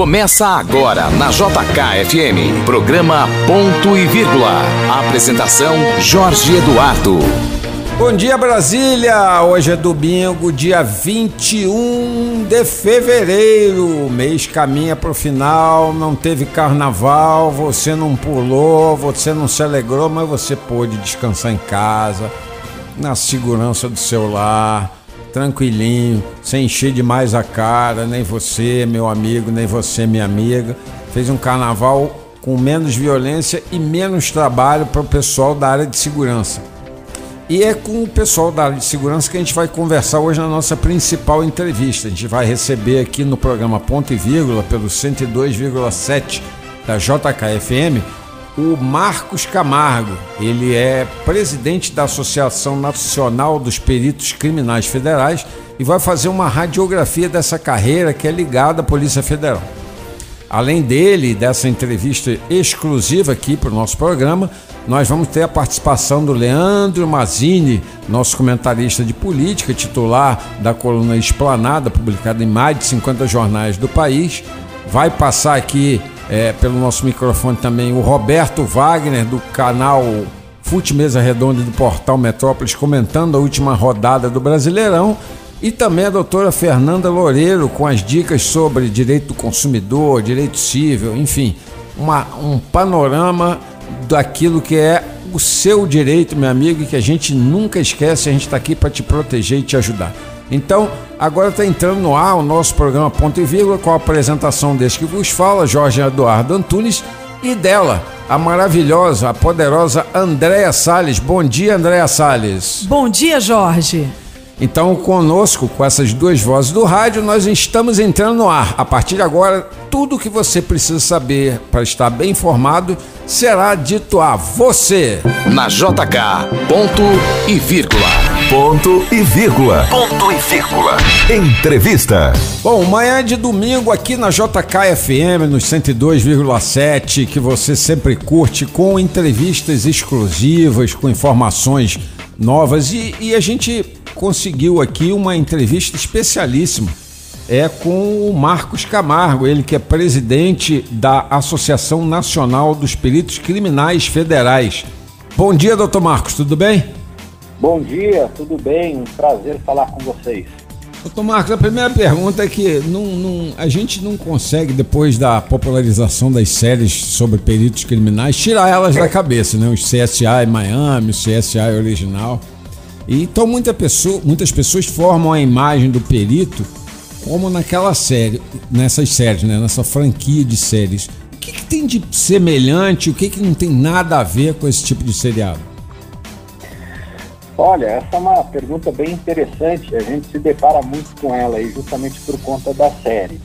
Começa agora na JKFM, programa Ponto e Vírgula. Apresentação Jorge Eduardo. Bom dia Brasília! Hoje é domingo, dia 21 de fevereiro. O mês caminha para o final, não teve carnaval, você não pulou, você não se alegrou, mas você pôde descansar em casa, na segurança do seu lar tranquilinho, sem encher demais a cara, nem você, meu amigo, nem você, minha amiga. Fez um carnaval com menos violência e menos trabalho para o pessoal da área de segurança. E é com o pessoal da área de segurança que a gente vai conversar hoje na nossa principal entrevista. A gente vai receber aqui no programa Ponto e Vírgula, pelo 102,7 da JKFM, o Marcos Camargo. Ele é presidente da Associação Nacional dos Peritos Criminais Federais e vai fazer uma radiografia dessa carreira que é ligada à Polícia Federal. Além dele, dessa entrevista exclusiva aqui para o nosso programa, nós vamos ter a participação do Leandro Mazini, nosso comentarista de política, titular da coluna Esplanada, publicada em mais de 50 jornais do país. Vai passar aqui é, pelo nosso microfone também o Roberto Wagner, do canal Fute Mesa Redonda do Portal Metrópolis, comentando a última rodada do Brasileirão. E também a doutora Fernanda Loureiro com as dicas sobre direito do consumidor, direito civil, enfim, uma, um panorama daquilo que é o seu direito, meu amigo, e que a gente nunca esquece, a gente está aqui para te proteger e te ajudar. Então, agora está entrando no ar o nosso programa Ponto e Vírgula com a apresentação deste que vos fala, Jorge Eduardo Antunes, e dela, a maravilhosa, a poderosa Andréa Salles. Bom dia, Andréa Salles. Bom dia, Jorge. Então, conosco, com essas duas vozes do rádio, nós estamos entrando no ar. A partir de agora, tudo o que você precisa saber para estar bem informado será dito a você. Na JK, ponto e vírgula. Ponto e vírgula. Ponto e vírgula. Entrevista. Bom, manhã de domingo aqui na JK FM, nos 102,7, que você sempre curte, com entrevistas exclusivas, com informações novas. E, e a gente conseguiu aqui uma entrevista especialíssima. É com o Marcos Camargo, ele que é presidente da Associação Nacional dos Peritos Criminais Federais. Bom dia, doutor Marcos, tudo bem? Bom dia, tudo bem? Um prazer falar com vocês. Doutor Marcos, a primeira pergunta é que não, não, a gente não consegue, depois da popularização das séries sobre peritos criminais, tirar elas da cabeça, né? Os CSI Miami, o CSI original. Então muita pessoa, muitas pessoas formam a imagem do perito como naquela série, nessas séries, né? nessa franquia de séries. O que, que tem de semelhante, o que, que não tem nada a ver com esse tipo de seriado? Olha, essa é uma pergunta bem interessante. A gente se depara muito com ela aí, justamente por conta da série.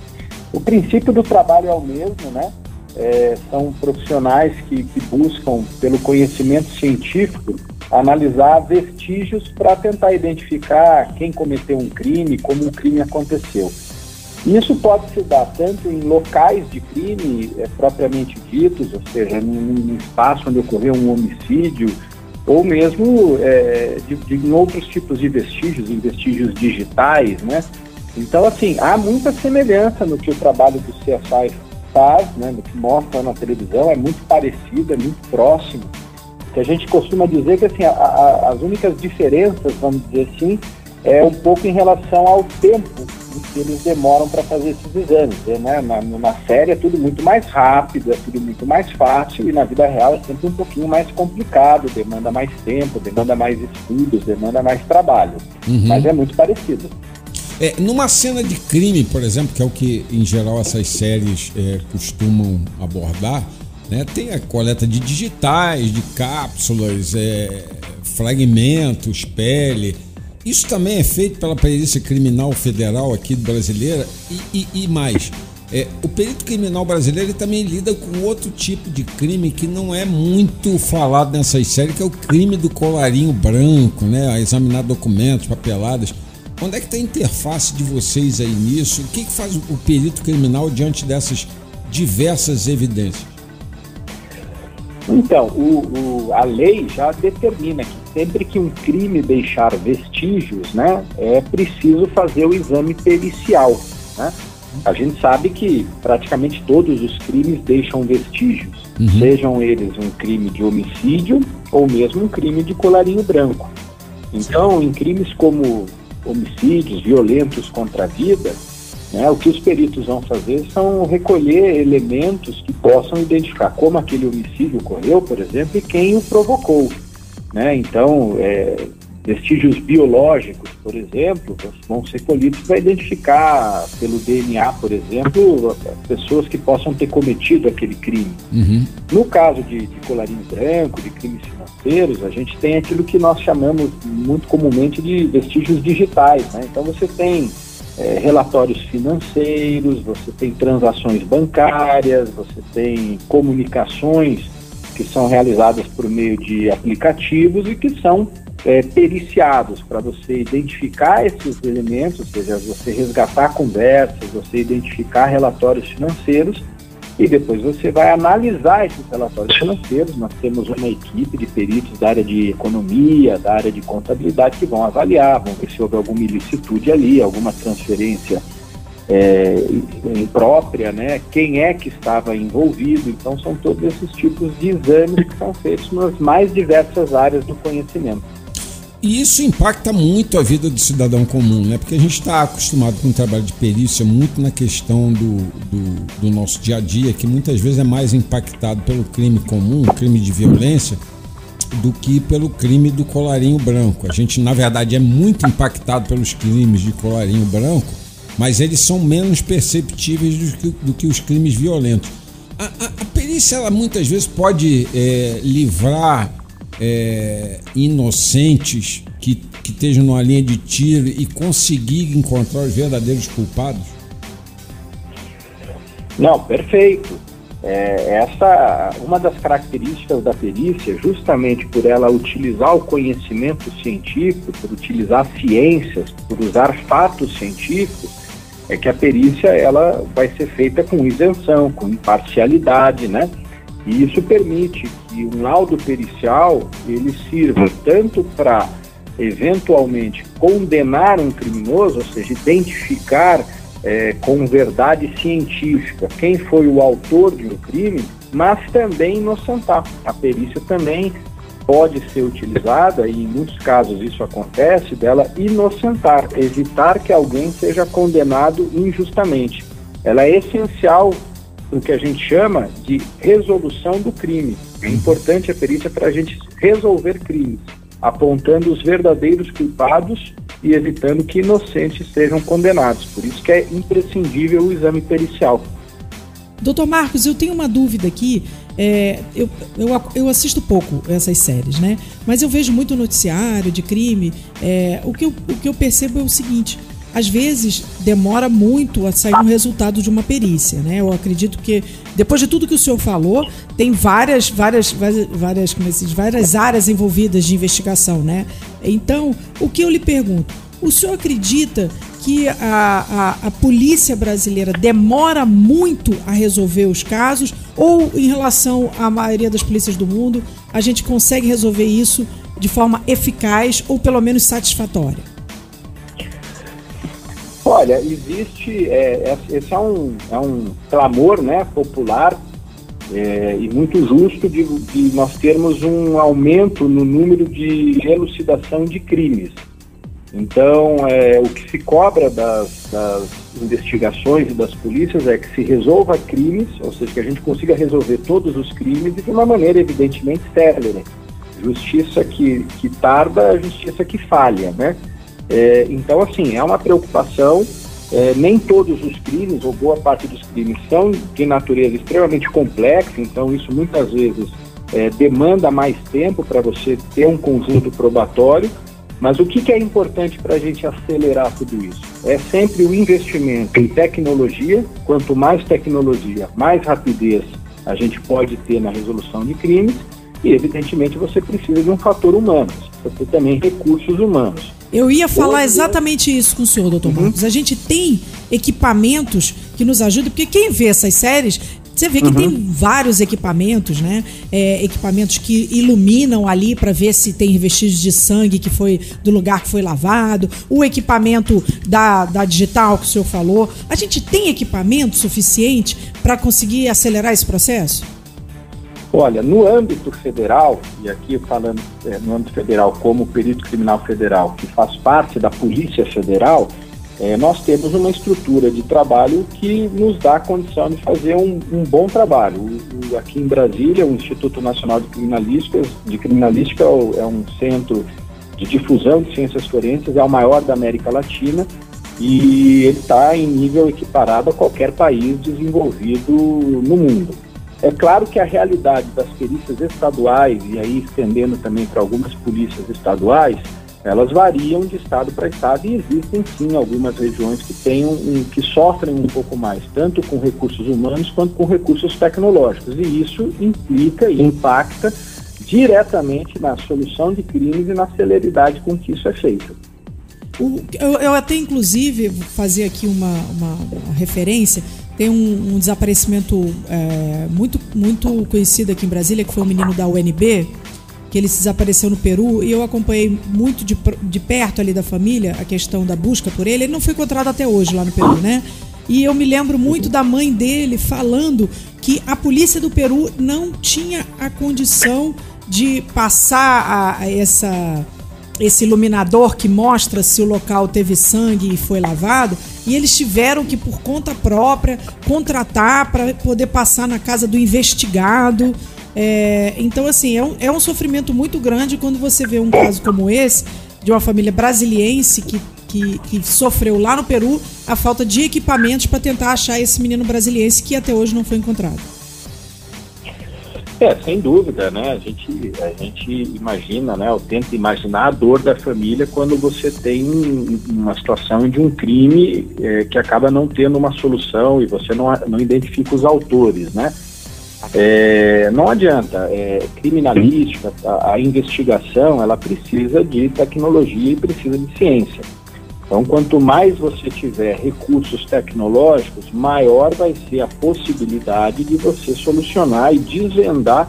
O princípio do trabalho é o mesmo, né? É, são profissionais que, que buscam, pelo conhecimento científico, analisar vestígios para tentar identificar quem cometeu um crime, como o crime aconteceu. Isso pode se dar tanto em locais de crime é, propriamente ditos, ou seja, num espaço onde ocorreu um homicídio, ou mesmo é, de, de, em outros tipos de vestígios, em vestígios digitais, né? Então, assim, há muita semelhança no que o trabalho do CSI faz, né, no que mostra na televisão, é muito parecido, é muito próximo que a gente costuma dizer que assim, a, a, as únicas diferenças, vamos dizer assim, é um pouco em relação ao tempo que eles demoram para fazer esses exames. Né? Na, na série é tudo muito mais rápido, é tudo muito mais fácil, e na vida real é sempre um pouquinho mais complicado, demanda mais tempo, demanda mais estudos, demanda mais trabalho. Uhum. Mas é muito parecido. É, numa cena de crime, por exemplo, que é o que em geral essas séries é, costumam abordar, né? Tem a coleta de digitais, de cápsulas, é, fragmentos, pele. Isso também é feito pela Perícia Criminal Federal aqui brasileira e, e, e mais. É, o perito criminal brasileiro também lida com outro tipo de crime que não é muito falado nessas séries, que é o crime do colarinho branco, né? A examinar documentos, papeladas. Onde é que está a interface de vocês aí nisso? O que, que faz o perito criminal diante dessas diversas evidências? Então, o, o, a lei já determina que sempre que um crime deixar vestígios, né, é preciso fazer o exame pericial, né? A gente sabe que praticamente todos os crimes deixam vestígios, uhum. sejam eles um crime de homicídio ou mesmo um crime de colarinho branco. Então, em crimes como homicídios violentos contra a vida, né, o que os peritos vão fazer são recolher elementos que possam identificar como aquele homicídio ocorreu, por exemplo, e quem o provocou. Né? Então, é, vestígios biológicos, por exemplo, vão ser colhidos para identificar pelo DNA, por exemplo, pessoas que possam ter cometido aquele crime. Uhum. No caso de, de colarinho branco, de crimes financeiros, a gente tem aquilo que nós chamamos muito comumente de vestígios digitais. Né? Então você tem é, relatórios financeiros, você tem transações bancárias, você tem comunicações que são realizadas por meio de aplicativos e que são é, periciados para você identificar esses elementos, ou seja, você resgatar conversas, você identificar relatórios financeiros e depois você vai analisar esses relatórios financeiros. Nós temos uma equipe de peritos da área de economia, da área de contabilidade que vão avaliar, vão ver se houve alguma ilicitude ali, alguma transferência é, imprópria, né? Quem é que estava envolvido? Então são todos esses tipos de exames que são feitos nas mais diversas áreas do conhecimento. E isso impacta muito a vida do cidadão comum, né? Porque a gente está acostumado com o trabalho de perícia muito na questão do, do, do, nosso dia a dia, que muitas vezes é mais impactado pelo crime comum, crime de violência, do que pelo crime do colarinho branco. A gente, na verdade, é muito impactado pelos crimes de colarinho branco, mas eles são menos perceptíveis do que, do que os crimes violentos. A, a, a perícia, ela muitas vezes pode é, livrar é, inocentes que, que estejam numa linha de tiro e conseguir encontrar os verdadeiros culpados? Não, perfeito. É, essa uma das características da perícia, justamente por ela utilizar o conhecimento científico, por utilizar ciências, por usar fatos científicos, é que a perícia ela vai ser feita com isenção, com imparcialidade, né? E isso permite que um laudo pericial ele sirva tanto para eventualmente condenar um criminoso, ou seja, identificar é, com verdade científica quem foi o autor de um crime, mas também inocentar. A perícia também pode ser utilizada, e em muitos casos isso acontece, dela inocentar, evitar que alguém seja condenado injustamente. Ela é essencial o que a gente chama de resolução do crime. É importante a perícia para a gente resolver crimes, apontando os verdadeiros culpados e evitando que inocentes sejam condenados. Por isso que é imprescindível o exame pericial. Doutor Marcos, eu tenho uma dúvida aqui. É, eu, eu, eu, assisto pouco essas séries, né? Mas eu vejo muito noticiário de crime. É, o, que eu, o que eu percebo é o seguinte: às vezes demora muito a sair um resultado de uma perícia, né? Eu acredito que depois de tudo que o senhor falou, tem várias, várias, várias, como é várias áreas envolvidas de investigação, né? Então, o que eu lhe pergunto, o senhor acredita que a, a, a, polícia brasileira demora muito a resolver os casos ou em relação à maioria das polícias do mundo a gente consegue resolver isso de forma eficaz ou pelo menos satisfatória? Olha, existe, é, é, esse é um, é um clamor né, popular é, e muito justo de, de, nós termos um aumento no número de elucidação de crimes. Então, é, o que se cobra das, das investigações e das polícias é que se resolva crimes, ou seja, que a gente consiga resolver todos os crimes e de uma maneira evidentemente célere. Justiça que, que tarda, justiça que falha, né? É, então, assim, é uma preocupação. É, nem todos os crimes, ou boa parte dos crimes, são de natureza extremamente complexa, então isso muitas vezes é, demanda mais tempo para você ter um conjunto probatório. Mas o que, que é importante para a gente acelerar tudo isso? É sempre o investimento em tecnologia. Quanto mais tecnologia, mais rapidez a gente pode ter na resolução de crimes. E, evidentemente, você precisa de um fator humano, você também recursos humanos. Eu ia falar exatamente isso com o senhor, doutor uhum. Marcos. A gente tem equipamentos que nos ajudam, porque quem vê essas séries Você vê que uhum. tem vários equipamentos, né? É, equipamentos que iluminam ali para ver se tem vestígios de sangue que foi do lugar que foi lavado. O equipamento da, da digital que o senhor falou. A gente tem equipamento suficiente para conseguir acelerar esse processo? Olha, no âmbito federal, e aqui falando é, no âmbito federal como perito criminal federal, que faz parte da Polícia Federal, é, nós temos uma estrutura de trabalho que nos dá a condição de fazer um, um bom trabalho. O, o, aqui em Brasília, o Instituto Nacional de Criminalística, de Criminalística é, é um centro de difusão de ciências forenses, é o maior da América Latina e ele está em nível equiparado a qualquer país desenvolvido no mundo. É claro que a realidade das perícias estaduais, e aí estendendo também para algumas polícias estaduais, elas variam de estado para estado e existem sim algumas regiões que tenham um, que sofrem um pouco mais, tanto com recursos humanos quanto com recursos tecnológicos. E isso implica e impacta diretamente na solução de crimes e na celeridade com que isso é feito. Eu, eu, até, inclusive, fazer aqui uma, uma referência. Tem um, um desaparecimento é, muito, muito conhecido aqui em Brasília, que foi um menino da UNB, que ele desapareceu no Peru e eu acompanhei muito de, de perto ali da família a questão da busca por ele. Ele não foi encontrado até hoje lá no Peru, né? E eu me lembro muito da mãe dele falando que a polícia do Peru não tinha a condição de passar a, a essa esse iluminador que mostra se o local teve sangue e foi lavado, e eles tiveram que, por conta própria, contratar para poder passar na casa do investigado. É, então, assim, é um, é um sofrimento muito grande quando você vê um caso como esse, de uma família brasiliense que, que, que sofreu lá no Peru a falta de equipamentos para tentar achar esse menino brasiliense que até hoje não foi encontrado. É, sem dúvida, né? A gente, a gente imagina, né? Eu tento imaginar a dor da família quando você tem uma situação de um crime é, que acaba não tendo uma solução e você não, não identifica os autores, né? É, não adianta, é, criminalística, a, a, investigação, ela precisa de tecnologia e precisa de ciência. Então, quanto mais você tiver recursos tecnológicos, maior vai ser a possibilidade de você solucionar e desvendar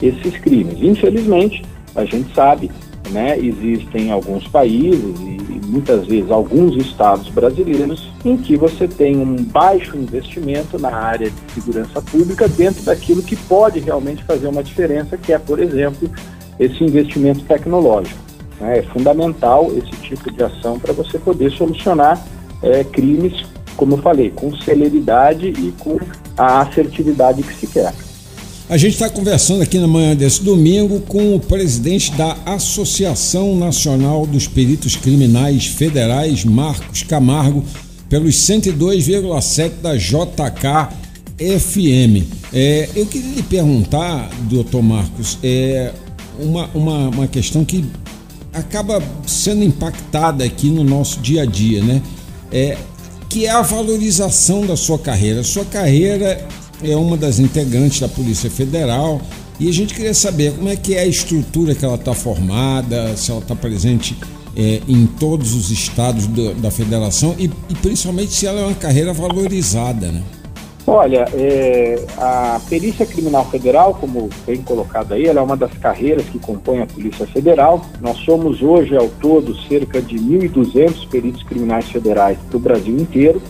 esses crimes. Infelizmente, a gente sabe, né, existem alguns países e muitas vezes alguns estados brasileiros em que você tem um baixo investimento na área de segurança pública dentro daquilo que pode realmente fazer uma diferença, que é, por exemplo, esse investimento tecnológico. Né? É fundamental esse tipo de ação para você poder solucionar é, crimes, como eu falei, com celeridade e com a assertividade que se quer. A gente está conversando aqui na manhã desse domingo com o presidente da Associação Nacional dos Peritos Criminais Federais, Marcos Camargo, pelos 102,7 da JK FM. É, eu queria lhe perguntar, doutor Marcos, é, uma, uma, uma questão que acaba sendo impactada aqui no nosso dia a dia, né? É, que é a valorização da sua carreira. Sua carreira é uma das integrantes da Polícia Federal e a gente queria saber como é que é a estrutura que ela está formada, se ela está presente é, em todos os estados do, da federação e, e, principalmente se ela é uma carreira valorizada, né? Olha, é, a Perícia Criminal Federal, como bem colocado aí, ela é uma das carreiras que compõem a Polícia Federal. Nós somos hoje, ao todo, cerca de 1.200 peritos criminais federais para o Brasil inteiro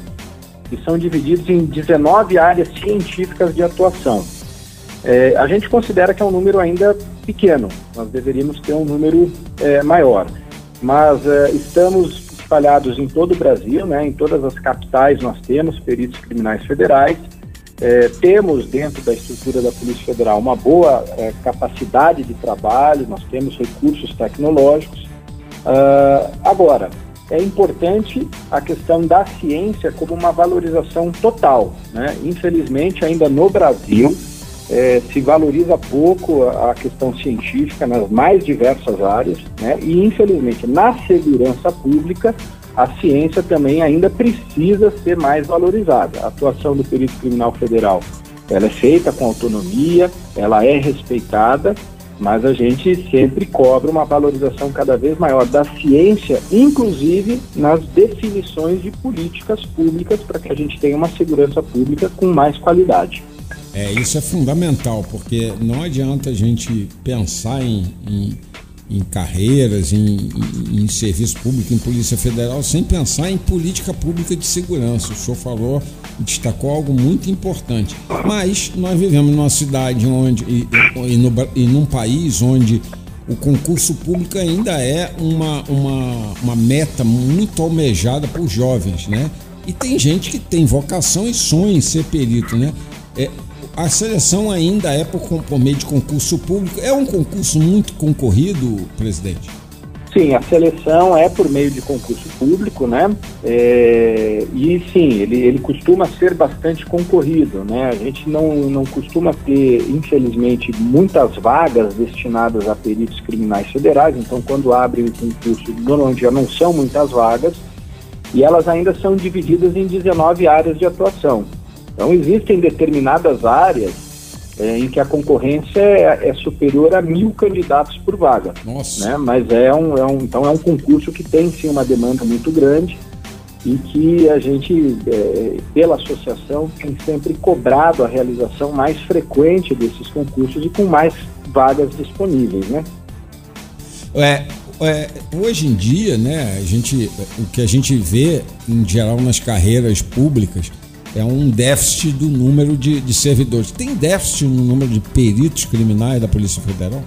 que são divididos em 19 áreas científicas de atuação. É, a gente considera que é um número ainda pequeno, nós deveríamos ter um número é, maior, mas é, estamos espalhados em todo o Brasil, né, em todas as capitais nós temos peritos criminais federais, é, temos dentro da estrutura da Polícia Federal uma boa é, capacidade de trabalho, nós temos recursos tecnológicos. Uh, agora, é importante a questão da ciência como uma valorização total. Né? Infelizmente, ainda no Brasil, é, se valoriza pouco a, questão científica nas mais diversas áreas, né? e infelizmente na segurança pública a ciência também ainda precisa ser mais valorizada. A atuação do perito criminal federal ela é feita com autonomia, ela é respeitada mas a gente sempre cobra uma valorização cada vez maior da ciência, inclusive nas definições de políticas públicas, para que a gente tenha uma segurança pública com mais qualidade. É, isso é fundamental, porque não adianta a gente pensar em, em, em carreiras, em, em, serviço público, em Polícia Federal, sem pensar em política pública de segurança. O senhor falou, destacou algo muito importante. Mas nós vivemos numa cidade onde, e, e, no, e num país onde o concurso público ainda é uma, uma, uma meta muito almejada por jovens, né? E tem gente que tem vocação e sonha em ser perito, né? É, a seleção ainda é por, por meio de concurso público. É um concurso muito concorrido, presidente? Sim, a seleção é por meio de concurso público, né? É, e sim, ele, ele costuma ser bastante concorrido, né? A gente não, não costuma ter, infelizmente, muitas vagas destinadas a peritos criminais federais, então quando abre o concurso, normalmente já não são muitas vagas, e elas ainda são divididas em 19 áreas de atuação. Então existem determinadas áreas é, em que a concorrência é, é, superior a mil candidatos por vaga. Nossa. Né? Mas é um, é um, então é um concurso que tem sim uma demanda muito grande e que a gente, é, pela associação, tem sempre cobrado a realização mais frequente desses concursos e com mais vagas disponíveis, né? É, é, hoje em dia, né, a gente, o que a gente vê em geral nas carreiras públicas é um déficit do número de, de servidores. Tem déficit no número de peritos criminais da Polícia Federal?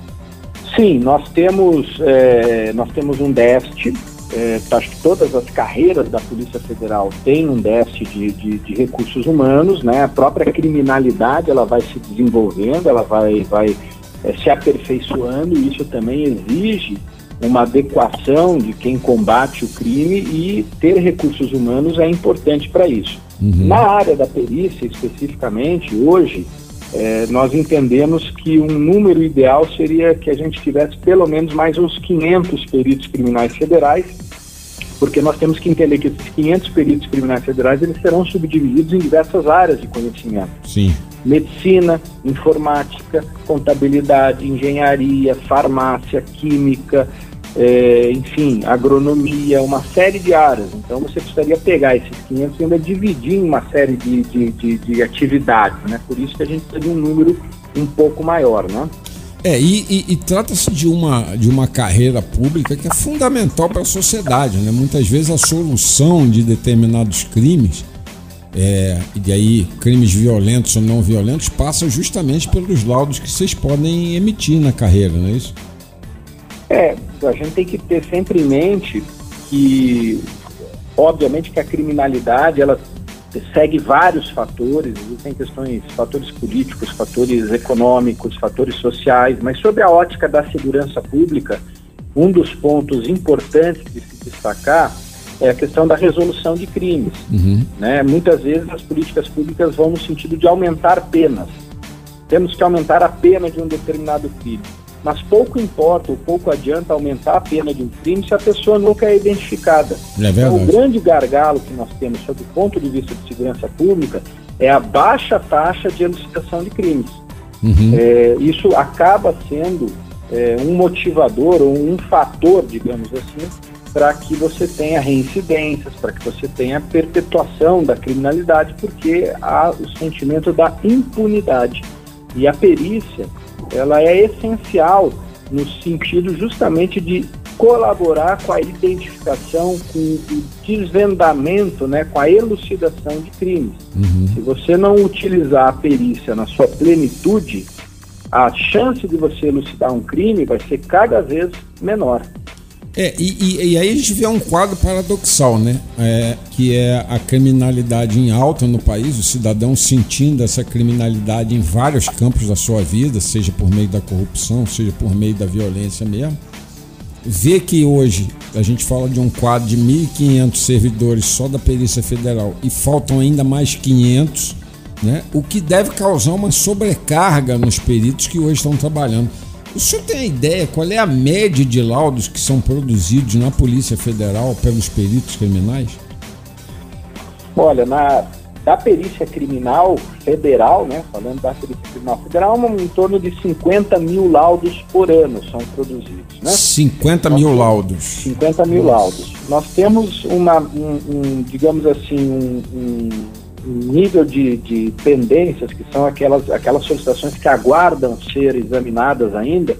Sim, nós temos, é, nós temos um déficit. É, acho que todas as carreiras da Polícia Federal têm um déficit de, de, de, recursos humanos, né? A própria criminalidade ela vai se desenvolvendo, ela vai, vai é, se aperfeiçoando e isso também exige uma adequação de quem combate o crime e ter recursos humanos é importante para isso. Uhum. Na área da perícia, especificamente, hoje, é, nós entendemos que um número ideal seria que a gente tivesse pelo menos mais uns 500 peritos criminais federais, porque nós temos que entender que esses 500 peritos criminais federais eles serão subdivididos em diversas áreas de conhecimento. Sim. Medicina, informática, contabilidade, engenharia, farmácia, química, é, enfim, agronomia, uma série de áreas. Então você precisaria pegar esses 500 e ainda dividir em uma série de, de, de, de atividades, né? Por isso que a gente precisa de um número um pouco maior, né? É, e, e, e trata-se de uma, de uma carreira pública que é fundamental para a sociedade, né? Muitas vezes a solução de determinados crimes, é, e aí crimes violentos ou não violentos, passa justamente pelos laudos que vocês podem emitir na carreira, não é isso? É, a gente tem que ter sempre em mente que, obviamente, que a criminalidade ela segue vários fatores, existem questões, fatores políticos, fatores econômicos, fatores sociais, mas sobre a ótica da segurança pública, um dos pontos importantes de se destacar é a questão da resolução de crimes. Uhum. Né? Muitas vezes as políticas públicas vão no sentido de aumentar penas. Temos que aumentar a pena de um determinado crime mas pouco importa ou pouco adianta aumentar a pena de um crime se a pessoa nunca é identificada. É então, o grande gargalo que nós temos sob o ponto de vista de segurança pública é a baixa taxa de elucidação de crimes. Uhum. É, isso acaba sendo é, um motivador ou um fator, digamos assim, para que você tenha reincidências, para que você tenha perpetuação da criminalidade, porque há o sentimento da impunidade. E a perícia, ela é essencial no sentido justamente de colaborar com a identificação, com o desvendamento, né, com a elucidação de crimes. Uhum. Se você não utilizar a perícia na sua plenitude, a chance de você elucidar um crime vai ser cada vez menor. É, e, e, e, aí a gente vê um quadro paradoxal, né? É, que é a criminalidade em alta no país, o cidadão sentindo essa criminalidade em vários campos da sua vida, seja por meio da corrupção, seja por meio da violência mesmo. Vê que hoje a gente fala de um quadro de 1.500 servidores só da Perícia Federal e faltam ainda mais 500, né? o que deve causar uma sobrecarga nos peritos que hoje estão trabalhando. O senhor tem a ideia qual é a média de laudos que são produzidos na Polícia Federal pelos peritos criminais? Olha, na da perícia criminal federal, né, falando da perícia criminal federal, em torno de 50 mil laudos por ano são produzidos. Né? 50 Nós mil laudos. 50 mil Nossa. laudos. Nós temos uma, um, um digamos assim, um, um, nível de, de pendências, que são aquelas, aquelas solicitações que aguardam ser examinadas ainda,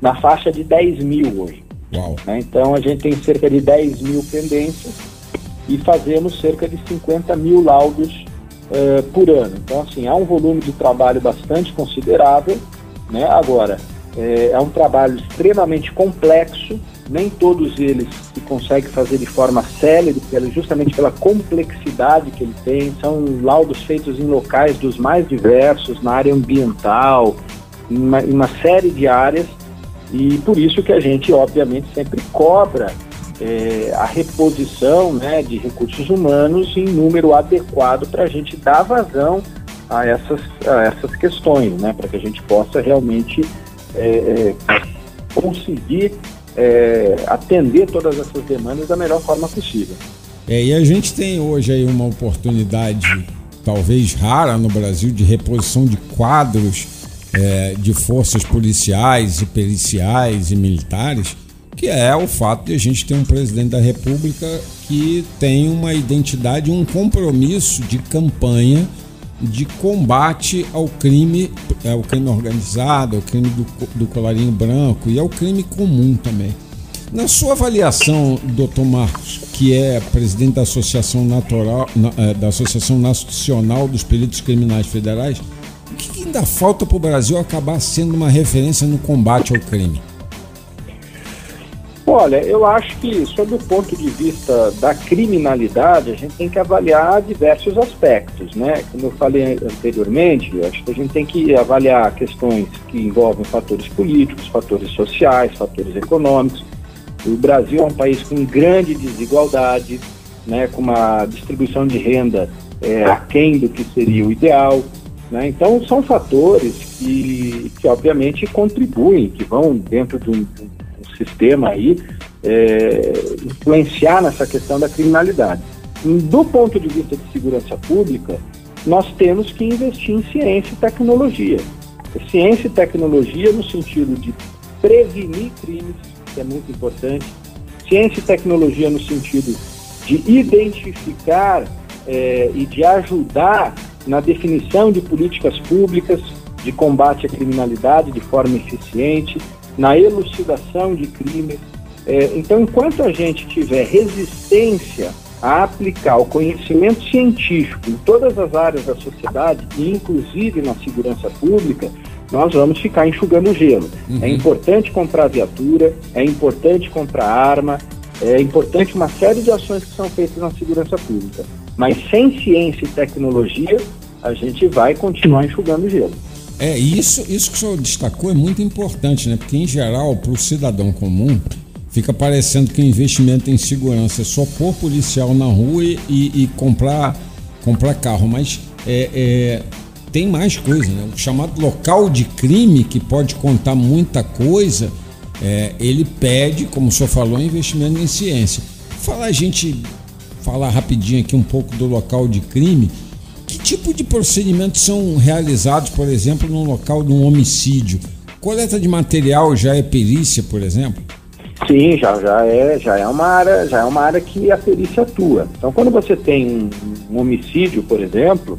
na faixa de 10 mil hoje. Né? Então a gente tem cerca de 10 mil pendências e fazemos cerca de 50 mil laudos uh, por ano. Então, assim, há um volume de trabalho bastante considerável. Né? Agora, é, é um trabalho extremamente complexo, nem todos eles se consegue fazer de forma célere, justamente pela complexidade que ele tem. São laudos feitos em locais dos mais diversos, na área ambiental, em uma, em uma série de áreas, e por isso que a gente, obviamente, sempre cobra é, a reposição né, de recursos humanos em número adequado para a gente dar vazão a essas, a essas questões, né, para que a gente possa realmente é, é, conseguir é, atender todas essas demandas da melhor forma possível. É, e a gente tem hoje aí uma oportunidade, talvez rara no Brasil, de reposição de quadros é, de forças policiais e periciais e militares, que é o fato de a gente ter um presidente da República que tem uma identidade, um compromisso de campanha de combate ao crime, ao crime organizado, ao crime do, do colarinho branco e ao crime comum também. Na sua avaliação, doutor Marcos, que é presidente da Associação, Natural, é, da Associação Nacional dos Peritos Criminais Federais, o que ainda falta para o Brasil acabar sendo uma referência no combate ao crime? Olha, eu acho que, sob o ponto de vista da criminalidade, a gente tem que avaliar diversos aspectos, né? Como eu falei anteriormente, acho que a gente tem que avaliar questões que envolvem fatores políticos, fatores sociais, fatores econômicos. O Brasil é um país com grande desigualdade, né? Com uma distribuição de renda é, aquém do que seria o ideal. Né? Então, são fatores que, que, obviamente, contribuem, que vão dentro de um, sistema aí é, influenciar nessa questão da criminalidade. Do ponto de vista de segurança pública, nós temos que investir em ciência e tecnologia. Ciência e tecnologia no sentido de prevenir crimes, que é muito importante. Ciência e tecnologia no sentido de identificar é, e de ajudar na definição de políticas públicas de combate à criminalidade de forma eficiente, na elucidação de crimes. É, então, enquanto a gente tiver resistência a aplicar o conhecimento científico em todas as áreas da sociedade, inclusive na segurança pública, nós vamos ficar enxugando gelo. Uhum. É importante comprar viatura, é importante comprar arma, é importante uma série de ações que são feitas na segurança pública. Mas sem ciência e tecnologia, a gente vai continuar enxugando gelo. É, isso, isso que o senhor destacou é muito importante, né? Porque, em geral, para o cidadão comum, fica parecendo que o investimento em segurança é só pôr policial na rua e, e comprar, comprar carro. Mas é, é, tem mais coisa, né? O chamado local de crime, que pode contar muita coisa, é, ele pede, como o senhor falou, investimento em ciência. Falar a gente falar rapidinho aqui um pouco do local de crime. Que tipo de procedimentos são realizados, por exemplo, no local de um homicídio? Coleta de material já é perícia, por exemplo? Sim, já, já, é, já, é uma área, já é uma área que a perícia atua. Então, quando você tem um, um homicídio, por exemplo,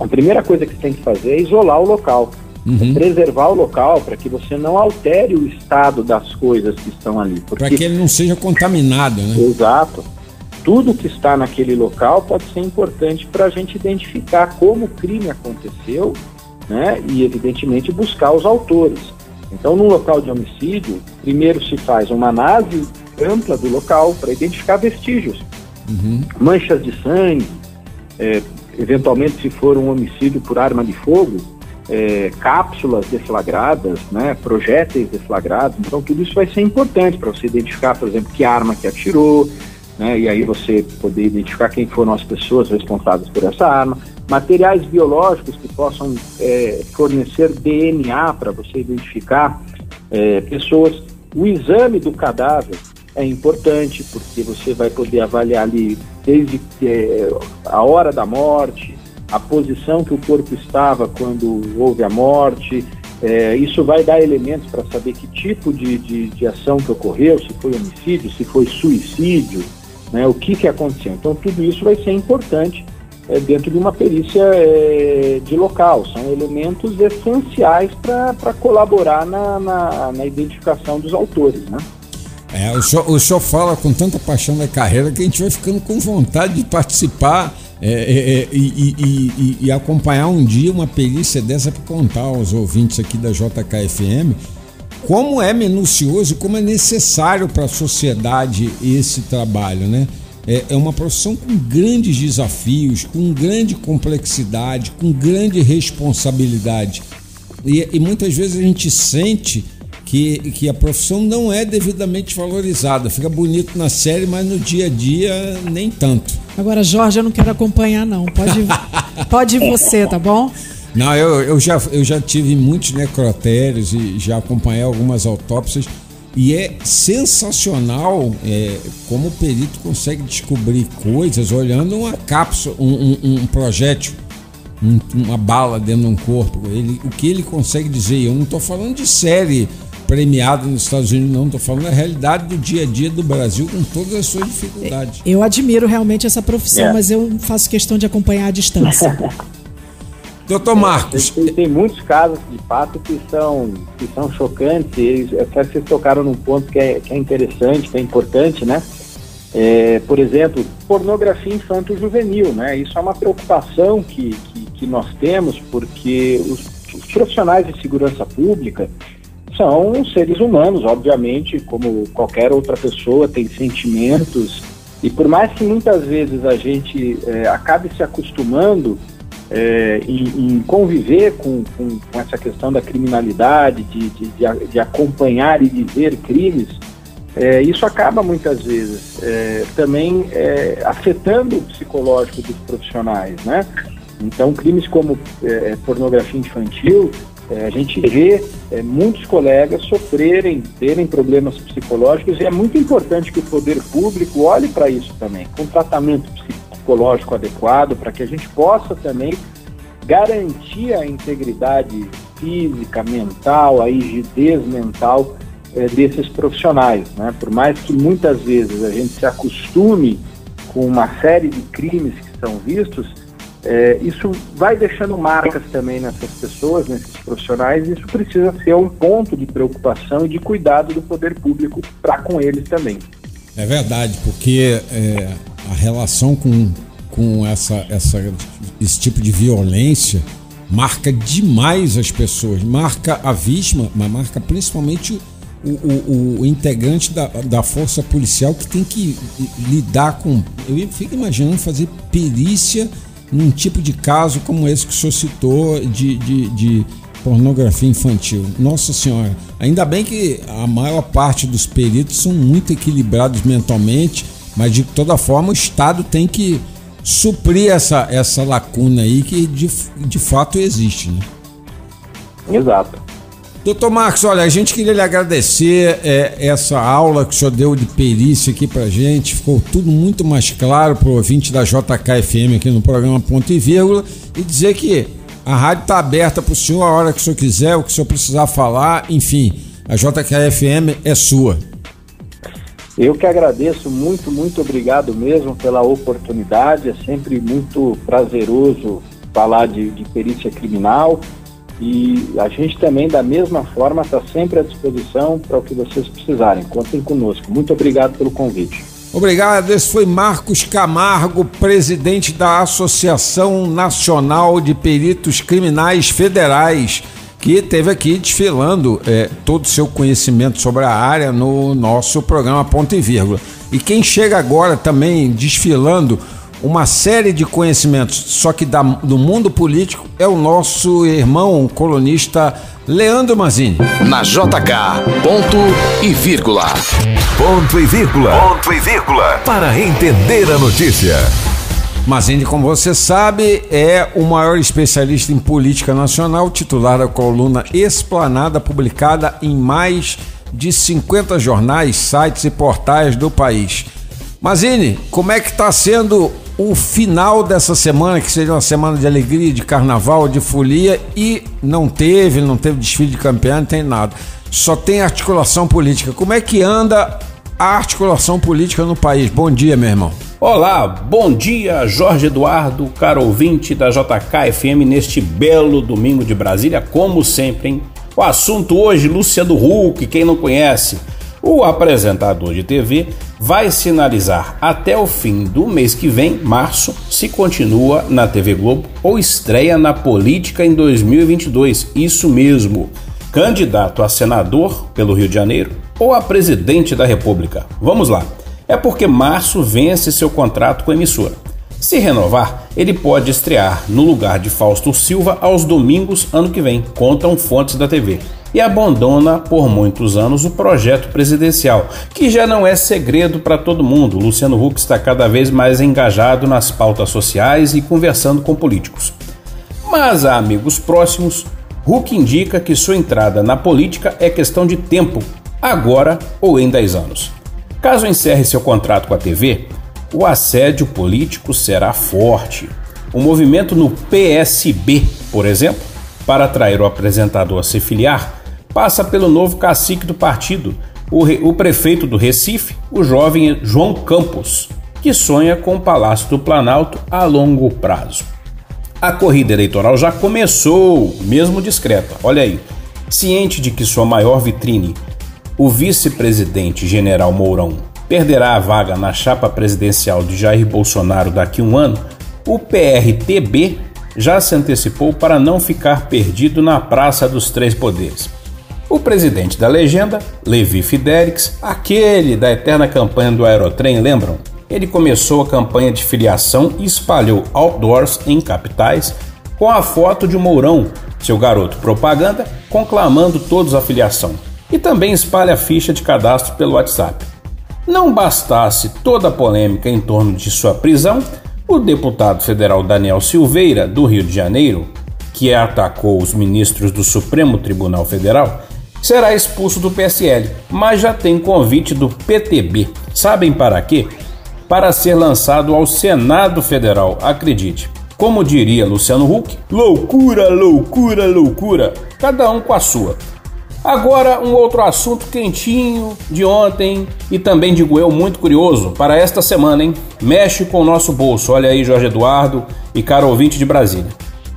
a primeira coisa que você tem que fazer é isolar o local. Uhum. É preservar o local para que você não altere o estado das coisas que estão ali. Porque... Para que ele não seja contaminado, né? Exato tudo que está naquele local pode ser importante para a gente identificar como o crime aconteceu né, e, evidentemente, buscar os autores. Então, no local de homicídio, primeiro se faz uma análise ampla do local para identificar vestígios, uhum. manchas de sangue, é, eventualmente, se for um homicídio por arma de fogo, é, cápsulas deflagradas, né, projéteis deflagrados. Então, tudo isso vai ser importante para você identificar, por exemplo, que arma que atirou, né, e aí você poder identificar quem foram as pessoas responsáveis por essa arma, materiais biológicos que possam é, fornecer DNA para você identificar é, pessoas. O exame do cadáver é importante porque você vai poder avaliar ali desde é, a hora da morte, a posição que o corpo estava quando houve a morte. É, isso vai dar elementos para saber que tipo de, de, de ação que ocorreu, se foi homicídio, se foi suicídio, né, o que, que aconteceu. Então, tudo isso vai ser importante é, dentro de uma perícia é, de local. São elementos essenciais para colaborar na, na, na, identificação dos autores. Né? É, o, senhor, o senhor fala com tanta paixão da carreira que a gente vai ficando com vontade de participar é, é, é e, e, e, e, acompanhar um dia uma perícia dessa para contar aos ouvintes aqui da JKFM como é minucioso, como é necessário para a sociedade esse trabalho, né? É, é uma profissão com grandes desafios, com grande complexidade, com grande responsabilidade. E, e muitas vezes a gente sente que, que a profissão não é devidamente valorizada. Fica bonito na série, mas no dia a dia nem tanto. Agora, Jorge, eu não quero acompanhar, não. Pode, pode ir você, tá bom? Não, eu, eu, já, eu já tive muitos necrotérios e já acompanhei algumas autópsias. E é sensacional é, como o perito consegue descobrir coisas olhando uma cápsula, um, um, um projétil, um, uma bala dentro de um corpo. Ele, o que ele consegue dizer, eu não estou falando de série premiada nos Estados Unidos, não, estou falando da realidade do dia a dia do Brasil com todas as suas dificuldades. Eu admiro realmente essa profissão, é. mas eu faço questão de acompanhar à distância. Doutor Marcos. Tem, tem, muitos casos de fato que são, que são chocantes. E até vocês tocaram num ponto que é, que é interessante, que é importante, né? É, por exemplo, pornografia infanto-juvenil, né? Isso é uma preocupação que, que, que nós temos porque os, os, profissionais de segurança pública são seres humanos, obviamente, como qualquer outra pessoa, tem sentimentos e por mais que muitas vezes a gente é, acabe se acostumando é, em, em, conviver com, com, com, essa questão da criminalidade, de, de, de, de acompanhar e de ver crimes, é, isso acaba muitas vezes é, também é, afetando o psicológico dos profissionais, né? Então, crimes como é, pornografia infantil, é, a gente vê muitos colegas sofrerem, terem problemas psicológicos e é muito importante que o poder público olhe para isso também, com tratamento psicológico psicológico adequado, para que a gente possa também garantir a integridade física, mental, a rigidez mental é, desses profissionais. Né? Por mais que muitas vezes a gente se acostume com uma série de crimes que são vistos, é, isso vai deixando marcas também nessas pessoas, nesses profissionais, e isso precisa ser um ponto de preocupação e de cuidado do poder público para com eles também. É verdade, porque é, a relação com, com essa, essa, esse tipo de violência marca demais as pessoas, marca a vítima, mas marca principalmente o, o, o, integrante da, da força policial que tem que lidar com. Eu fico imaginando fazer perícia num tipo de caso como esse que o senhor citou de, de, de pornografia infantil. Nossa Senhora, ainda bem que a maior parte dos peritos são muito equilibrados mentalmente mas de toda forma o Estado tem que suprir essa, essa lacuna aí que de, de fato existe. Né? Exato. Doutor Marcos, olha, a gente queria lhe agradecer é, essa aula que o senhor deu de perícia aqui pra gente. Ficou tudo muito mais claro pro ouvinte da JKFM aqui no programa Ponto e Vírgula. E dizer que a rádio está aberta para o senhor a hora que o senhor quiser, o que o senhor precisar falar, enfim, a JKFM é sua. Eu que agradeço muito, muito obrigado mesmo pela oportunidade. É sempre muito prazeroso falar de, de perícia criminal e a gente também, da mesma forma, está sempre à disposição para o que vocês precisarem. Contem conosco. Muito obrigado pelo convite. Obrigado. Esse foi Marcos Camargo, presidente da Associação Nacional de Peritos Criminais Federais que esteve aqui desfilando é, todo o seu conhecimento sobre a área no nosso programa Ponto e Vírgula. E quem chega agora também desfilando uma série de conhecimentos, só que da, do mundo político, é o nosso irmão colunista Leandro Mazini. Na JK, ponto e vírgula. Ponto e vírgula. Ponto e vírgula. Para entender a notícia. Mazini, como você sabe, é o maior especialista em política nacional, titular da coluna Esplanada, publicada em mais de 50 jornais, sites e portais do país. Mazini, como é que está sendo o final dessa semana, que seria uma semana de alegria, de carnaval, de folia, e não teve, não teve desfile de campeão, não tem nada. Só tem articulação política. Como é que anda a articulação política no país? Bom dia, meu irmão. Olá, bom dia, Jorge Eduardo, caro ouvinte da JKFM neste belo domingo de Brasília, como sempre, hein? O assunto hoje, Luciano Huck, quem não conhece, o apresentador de TV vai sinalizar até o fim do mês que vem, março, se continua na TV Globo ou estreia na política em 2022. Isso mesmo, candidato a senador pelo Rio de Janeiro ou a presidente da República. Vamos lá é porque março vence seu contrato com a emissora. Se renovar, ele pode estrear no lugar de Fausto Silva aos domingos ano que vem, contam fontes da TV. E abandona por muitos anos o projeto presidencial, que já não é segredo para todo mundo. Luciano Huck está cada vez mais engajado nas pautas sociais e conversando com políticos. Mas a amigos próximos, Huck indica que sua entrada na política é questão de tempo, agora ou em 10 anos. Caso encerre seu contrato com a TV, o assédio político será forte. O movimento no PSB, por exemplo, para atrair o apresentador a se filiar, passa pelo novo cacique do partido, o, re, o prefeito do Recife, o jovem João Campos, que sonha com o Palácio do Planalto a longo prazo. A corrida eleitoral já começou, mesmo discreta. Olha aí, ciente de que sua maior vitrine o vice-presidente general Mourão perderá a vaga na chapa presidencial de Jair Bolsonaro daqui a um ano, o PRTB já se antecipou para não ficar perdido na Praça dos Três Poderes. O presidente da legenda, Levi Fidelix, aquele da eterna campanha do Aerotrem, lembram? Ele começou a campanha de filiação e espalhou outdoors em capitais com a foto de Mourão, seu garoto propaganda, conclamando todos a filiação e também espalha a ficha de cadastro pelo WhatsApp. Não bastasse toda a polêmica em torno de sua prisão, o deputado federal Daniel Silveira, do Rio de Janeiro, que atacou os ministros do Supremo Tribunal Federal, será expulso do PSL, mas já tem convite do PTB. Sabem para quê? Para ser lançado ao Senado Federal, acredite. Como diria Luciano Huck, loucura, loucura, loucura, cada um com a sua. Agora, um outro assunto quentinho de ontem e também digo eu muito curioso para esta semana, hein? Mexe com o nosso bolso. Olha aí, Jorge Eduardo e caro ouvinte de Brasília.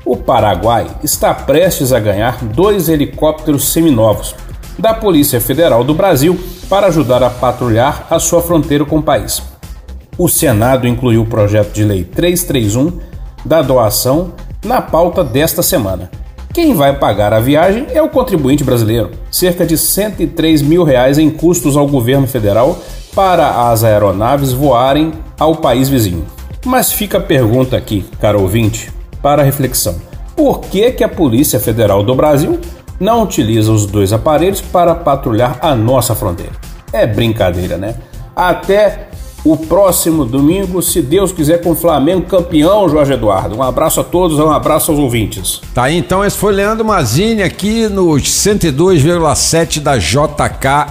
O Paraguai está prestes a ganhar dois helicópteros seminovos da Polícia Federal do Brasil para ajudar a patrulhar a sua fronteira com o país. O Senado incluiu o projeto de lei 331 da doação na pauta desta semana. Quem vai pagar a viagem é o contribuinte brasileiro, cerca de 103 mil reais em custos ao governo federal para as aeronaves voarem ao país vizinho. Mas fica a pergunta aqui, caro ouvinte, para reflexão: por que, que a Polícia Federal do Brasil não utiliza os dois aparelhos para patrulhar a nossa fronteira? É brincadeira, né? Até o próximo domingo, se Deus quiser, com o Flamengo campeão, Jorge Eduardo. Um abraço a todos, um abraço aos ouvintes. Tá aí, então, esse foi Leandro Mazini aqui nos 102,7 da JKFM.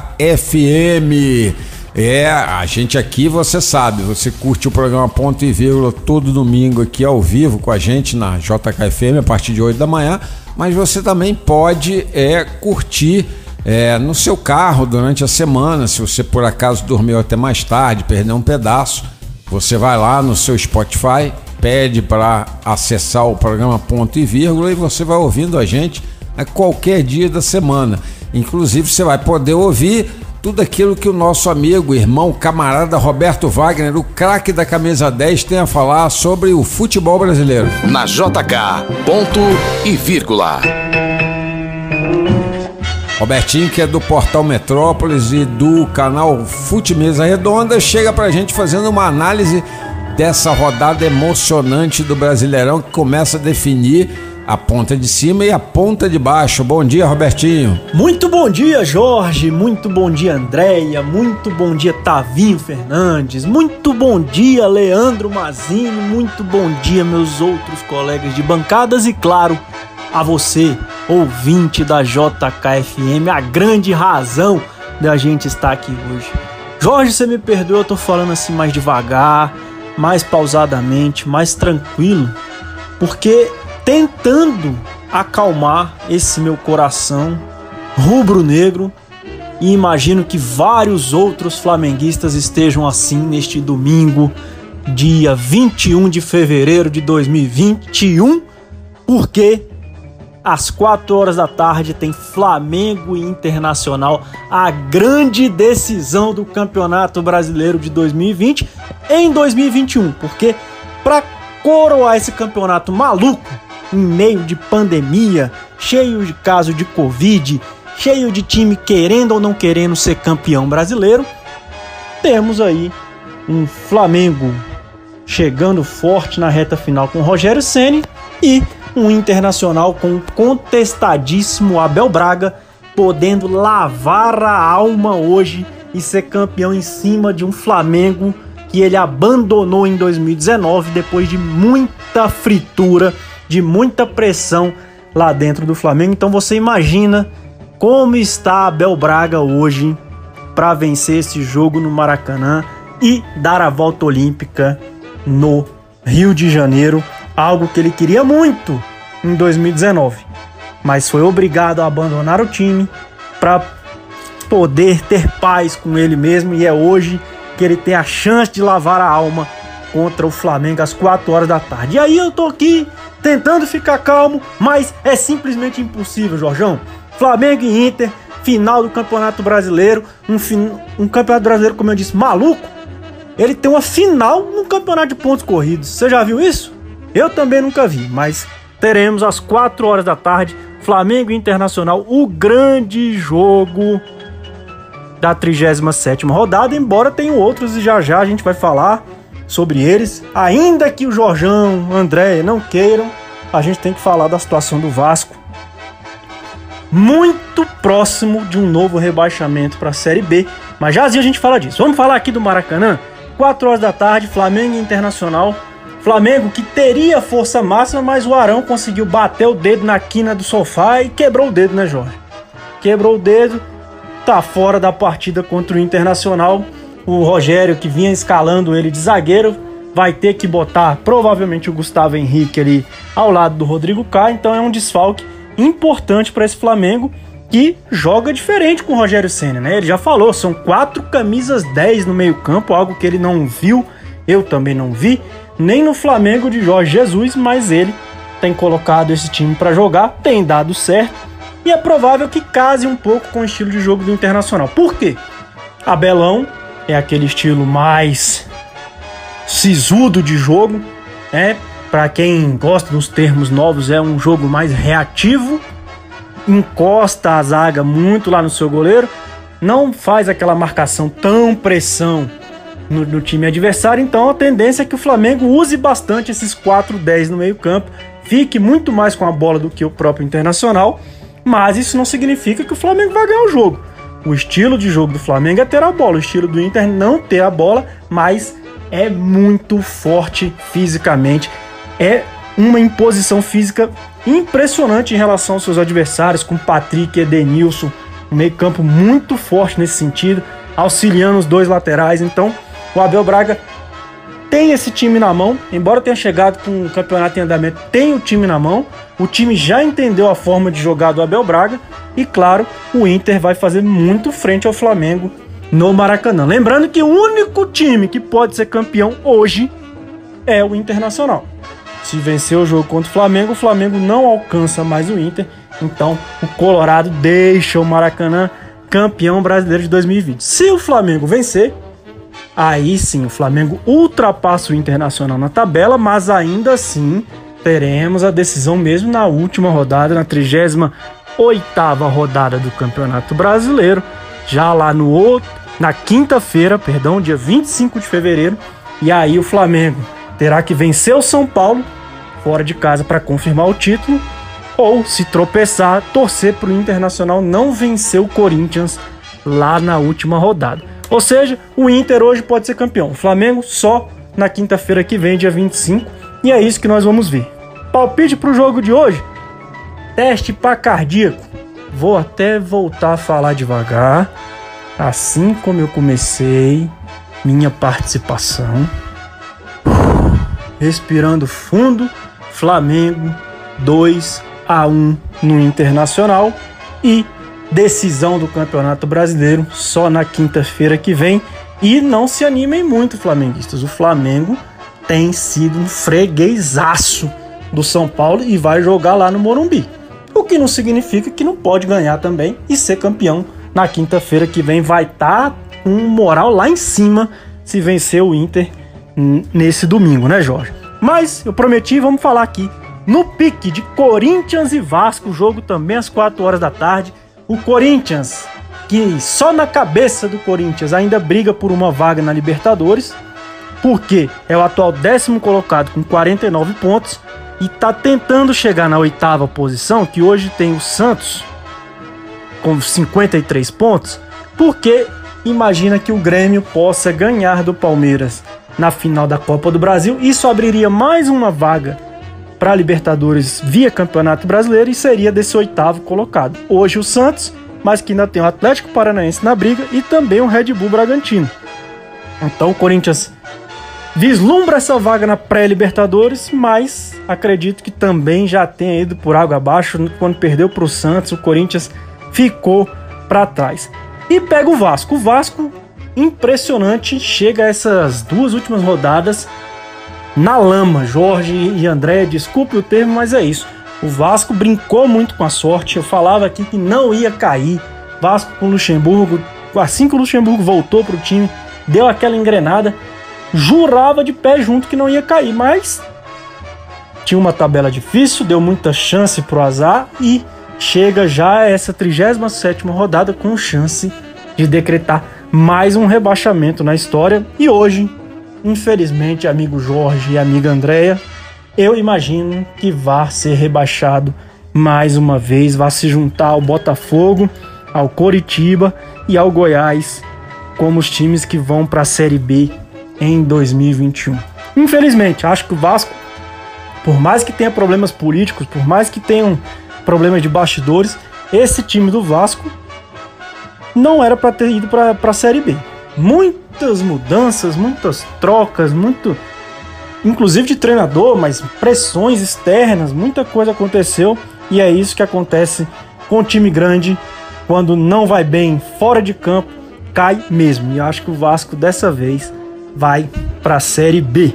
É, a gente aqui, você sabe, você curte o programa Ponto e Vírgula todo domingo aqui ao vivo com a gente na JKFM a partir de 8 da manhã, mas você também pode é, curtir é, no seu carro durante a semana, se você por acaso dormiu até mais tarde, perdeu um pedaço, você vai lá no seu Spotify, pede para acessar o programa Ponto e Vírgula e você vai ouvindo a gente a qualquer dia da semana. Inclusive, você vai poder ouvir tudo aquilo que o nosso amigo, irmão, camarada Roberto Wagner, o craque da camisa 10, tem a falar sobre o futebol brasileiro. Na JK, ponto e vírgula. Robertinho, que é do Portal Metrópolis e do canal Fute Mesa Redonda, chega pra gente fazendo uma análise dessa rodada emocionante do Brasileirão que começa a definir a ponta de cima e a ponta de baixo. Bom dia, Robertinho. Muito bom dia, Jorge. Muito bom dia, Andréia. Muito bom dia, Tavinho Fernandes. Muito bom dia, Leandro Mazini. Muito bom dia, meus outros colegas de bancadas e, claro, a você, ouvinte da JKFM, a grande razão da gente estar aqui hoje. Jorge, você me perdoa, eu tô falando assim mais devagar, mais pausadamente, mais tranquilo, porque tentando acalmar esse meu coração rubro-negro e imagino que vários outros flamenguistas estejam assim neste domingo dia 21 de fevereiro de 2021, porque às 4 horas da tarde tem Flamengo Internacional, a grande decisão do Campeonato Brasileiro de 2020 em 2021, porque para coroar esse campeonato maluco, em meio de pandemia, cheio de casos de Covid, cheio de time querendo ou não querendo ser campeão brasileiro, temos aí um Flamengo chegando forte na reta final com Rogério Ceni e um internacional com o contestadíssimo Abel Braga podendo lavar a alma hoje e ser campeão em cima de um Flamengo que ele abandonou em 2019 depois de muita fritura, de muita pressão lá dentro do Flamengo. Então você imagina como está Abel Braga hoje para vencer esse jogo no Maracanã e dar a volta olímpica no Rio de Janeiro, algo que ele queria muito em 2019, mas foi obrigado a abandonar o time para poder ter paz com ele mesmo e é hoje que ele tem a chance de lavar a alma contra o Flamengo às 4 horas da tarde. E aí eu tô aqui tentando ficar calmo, mas é simplesmente impossível, Jorjão. Flamengo e Inter, final do Campeonato Brasileiro, um, fin... um Campeonato Brasileiro, como eu disse, maluco. Ele tem uma final no Campeonato de Pontos Corridos. Você já viu isso? Eu também nunca vi, mas teremos às 4 horas da tarde Flamengo Internacional, o grande jogo da 37 rodada, embora tenham outros e já já a gente vai falar sobre eles. Ainda que o Jorjão, André não queiram, a gente tem que falar da situação do Vasco. Muito próximo de um novo rebaixamento para a Série B, mas já a gente fala disso. Vamos falar aqui do Maracanã? 4 horas da tarde, Flamengo Internacional. Flamengo que teria força máxima, mas o Arão conseguiu bater o dedo na quina do sofá e quebrou o dedo, né, Jorge? Quebrou o dedo, tá fora da partida contra o Internacional. O Rogério, que vinha escalando ele de zagueiro, vai ter que botar provavelmente o Gustavo Henrique ali ao lado do Rodrigo Caio, então é um desfalque importante para esse Flamengo que joga diferente com o Rogério Senna, né? Ele já falou, são quatro camisas 10 no meio-campo, algo que ele não viu, eu também não vi, nem no Flamengo de Jorge Jesus, mas ele tem colocado esse time para jogar, tem dado certo e é provável que case um pouco com o estilo de jogo do Internacional. Por quê? Abelão é aquele estilo mais sisudo de jogo, né? Para quem gosta dos termos novos, é um jogo mais reativo, encosta a zaga muito lá no seu goleiro, não faz aquela marcação tão pressão no, no time adversário, então a tendência é que o Flamengo use bastante esses 4-10 no meio-campo, fique muito mais com a bola do que o próprio Internacional, mas isso não significa que o Flamengo vai ganhar o jogo. O estilo de jogo do Flamengo é ter a bola, o estilo do Inter não ter a bola, mas é muito forte fisicamente. É uma imposição física impressionante em relação aos seus adversários, com Patrick e Edenilson, um meio-campo muito forte nesse sentido, auxiliando os dois laterais. Então, o Abel Braga tem esse time na mão, embora tenha chegado com o campeonato em andamento, tem o time na mão. O time já entendeu a forma de jogar do Abel Braga e, claro, o Inter vai fazer muito frente ao Flamengo no Maracanã. Lembrando que o único time que pode ser campeão hoje é o Internacional. Se vencer o jogo contra o Flamengo, o Flamengo não alcança mais o Inter. Então, o Colorado deixa o Maracanã campeão brasileiro de 2020. Se o Flamengo vencer, Aí sim, o Flamengo ultrapassa o Internacional na tabela, mas ainda assim teremos a decisão mesmo na última rodada, na 38 rodada do Campeonato Brasileiro, já lá no outro, na quinta-feira, perdão, dia 25 de fevereiro, e aí o Flamengo terá que vencer o São Paulo fora de casa para confirmar o título, ou se tropeçar, torcer para o Internacional não vencer o Corinthians lá na última rodada. Ou seja, o Inter hoje pode ser campeão. O Flamengo só na quinta-feira que vem, dia 25. E é isso que nós vamos ver. Palpite para o jogo de hoje: teste para cardíaco. Vou até voltar a falar devagar, assim como eu comecei minha participação. Respirando fundo, Flamengo 2 a 1 no Internacional e decisão do Campeonato Brasileiro só na quinta-feira que vem. E não se animem muito, flamenguistas. O Flamengo tem sido um freguesaço do São Paulo e vai jogar lá no Morumbi. O que não significa que não pode ganhar também e ser campeão na quinta-feira que vem. Vai estar tá com moral lá em cima se vencer o Inter nesse domingo, né, Jorge? Mas eu prometi, vamos falar aqui no pique de Corinthians e Vasco, jogo também às 4 horas da tarde. O Corinthians, que só na cabeça do Corinthians ainda briga por uma vaga na Libertadores, porque é o atual décimo colocado com 49 pontos e está tentando chegar na oitava posição, que hoje tem o Santos com 53 pontos, porque imagina que o Grêmio possa ganhar do Palmeiras na final da Copa do Brasil. Isso abriria mais uma vaga para a Libertadores via Campeonato Brasileiro e seria desse oitavo colocado. Hoje o Santos, mas que ainda tem o Atlético Paranaense na briga e também o Red Bull Bragantino. Então o Corinthians vislumbra essa vaga na pré-Libertadores, mas acredito que também já tenha ido por água abaixo quando perdeu para o Santos, o Corinthians ficou para trás. E pega o Vasco. O Vasco impressionante, chega a essas duas últimas rodadas na lama. Jorge e André, desculpe o termo, mas é isso. O Vasco brincou muito com a sorte. Eu falava aqui que não ia cair. Vasco com o Luxemburgo, assim que o Luxemburgo voltou para o time, deu aquela engrenada. Jurava de pé junto que não ia cair, mas tinha uma tabela difícil, deu muita chance pro azar e chega já essa 37 rodada com chance de decretar mais um rebaixamento na história. E hoje, infelizmente, amigo Jorge e amiga Andréia, eu imagino que vá ser rebaixado mais uma vez, vá se juntar ao Botafogo, ao Coritiba e ao Goiás como os times que vão para a Série B em 2021. Infelizmente, acho que o Vasco, por mais que tenha problemas políticos, por mais que tenham problemas de bastidores, esse time do Vasco não era para ter ido para a Série B. Muitas mudanças, muitas trocas, muito. Inclusive de treinador, mas pressões externas, muita coisa aconteceu e é isso que acontece com o time grande quando não vai bem fora de campo, cai mesmo. E acho que o Vasco dessa vez vai para a Série B.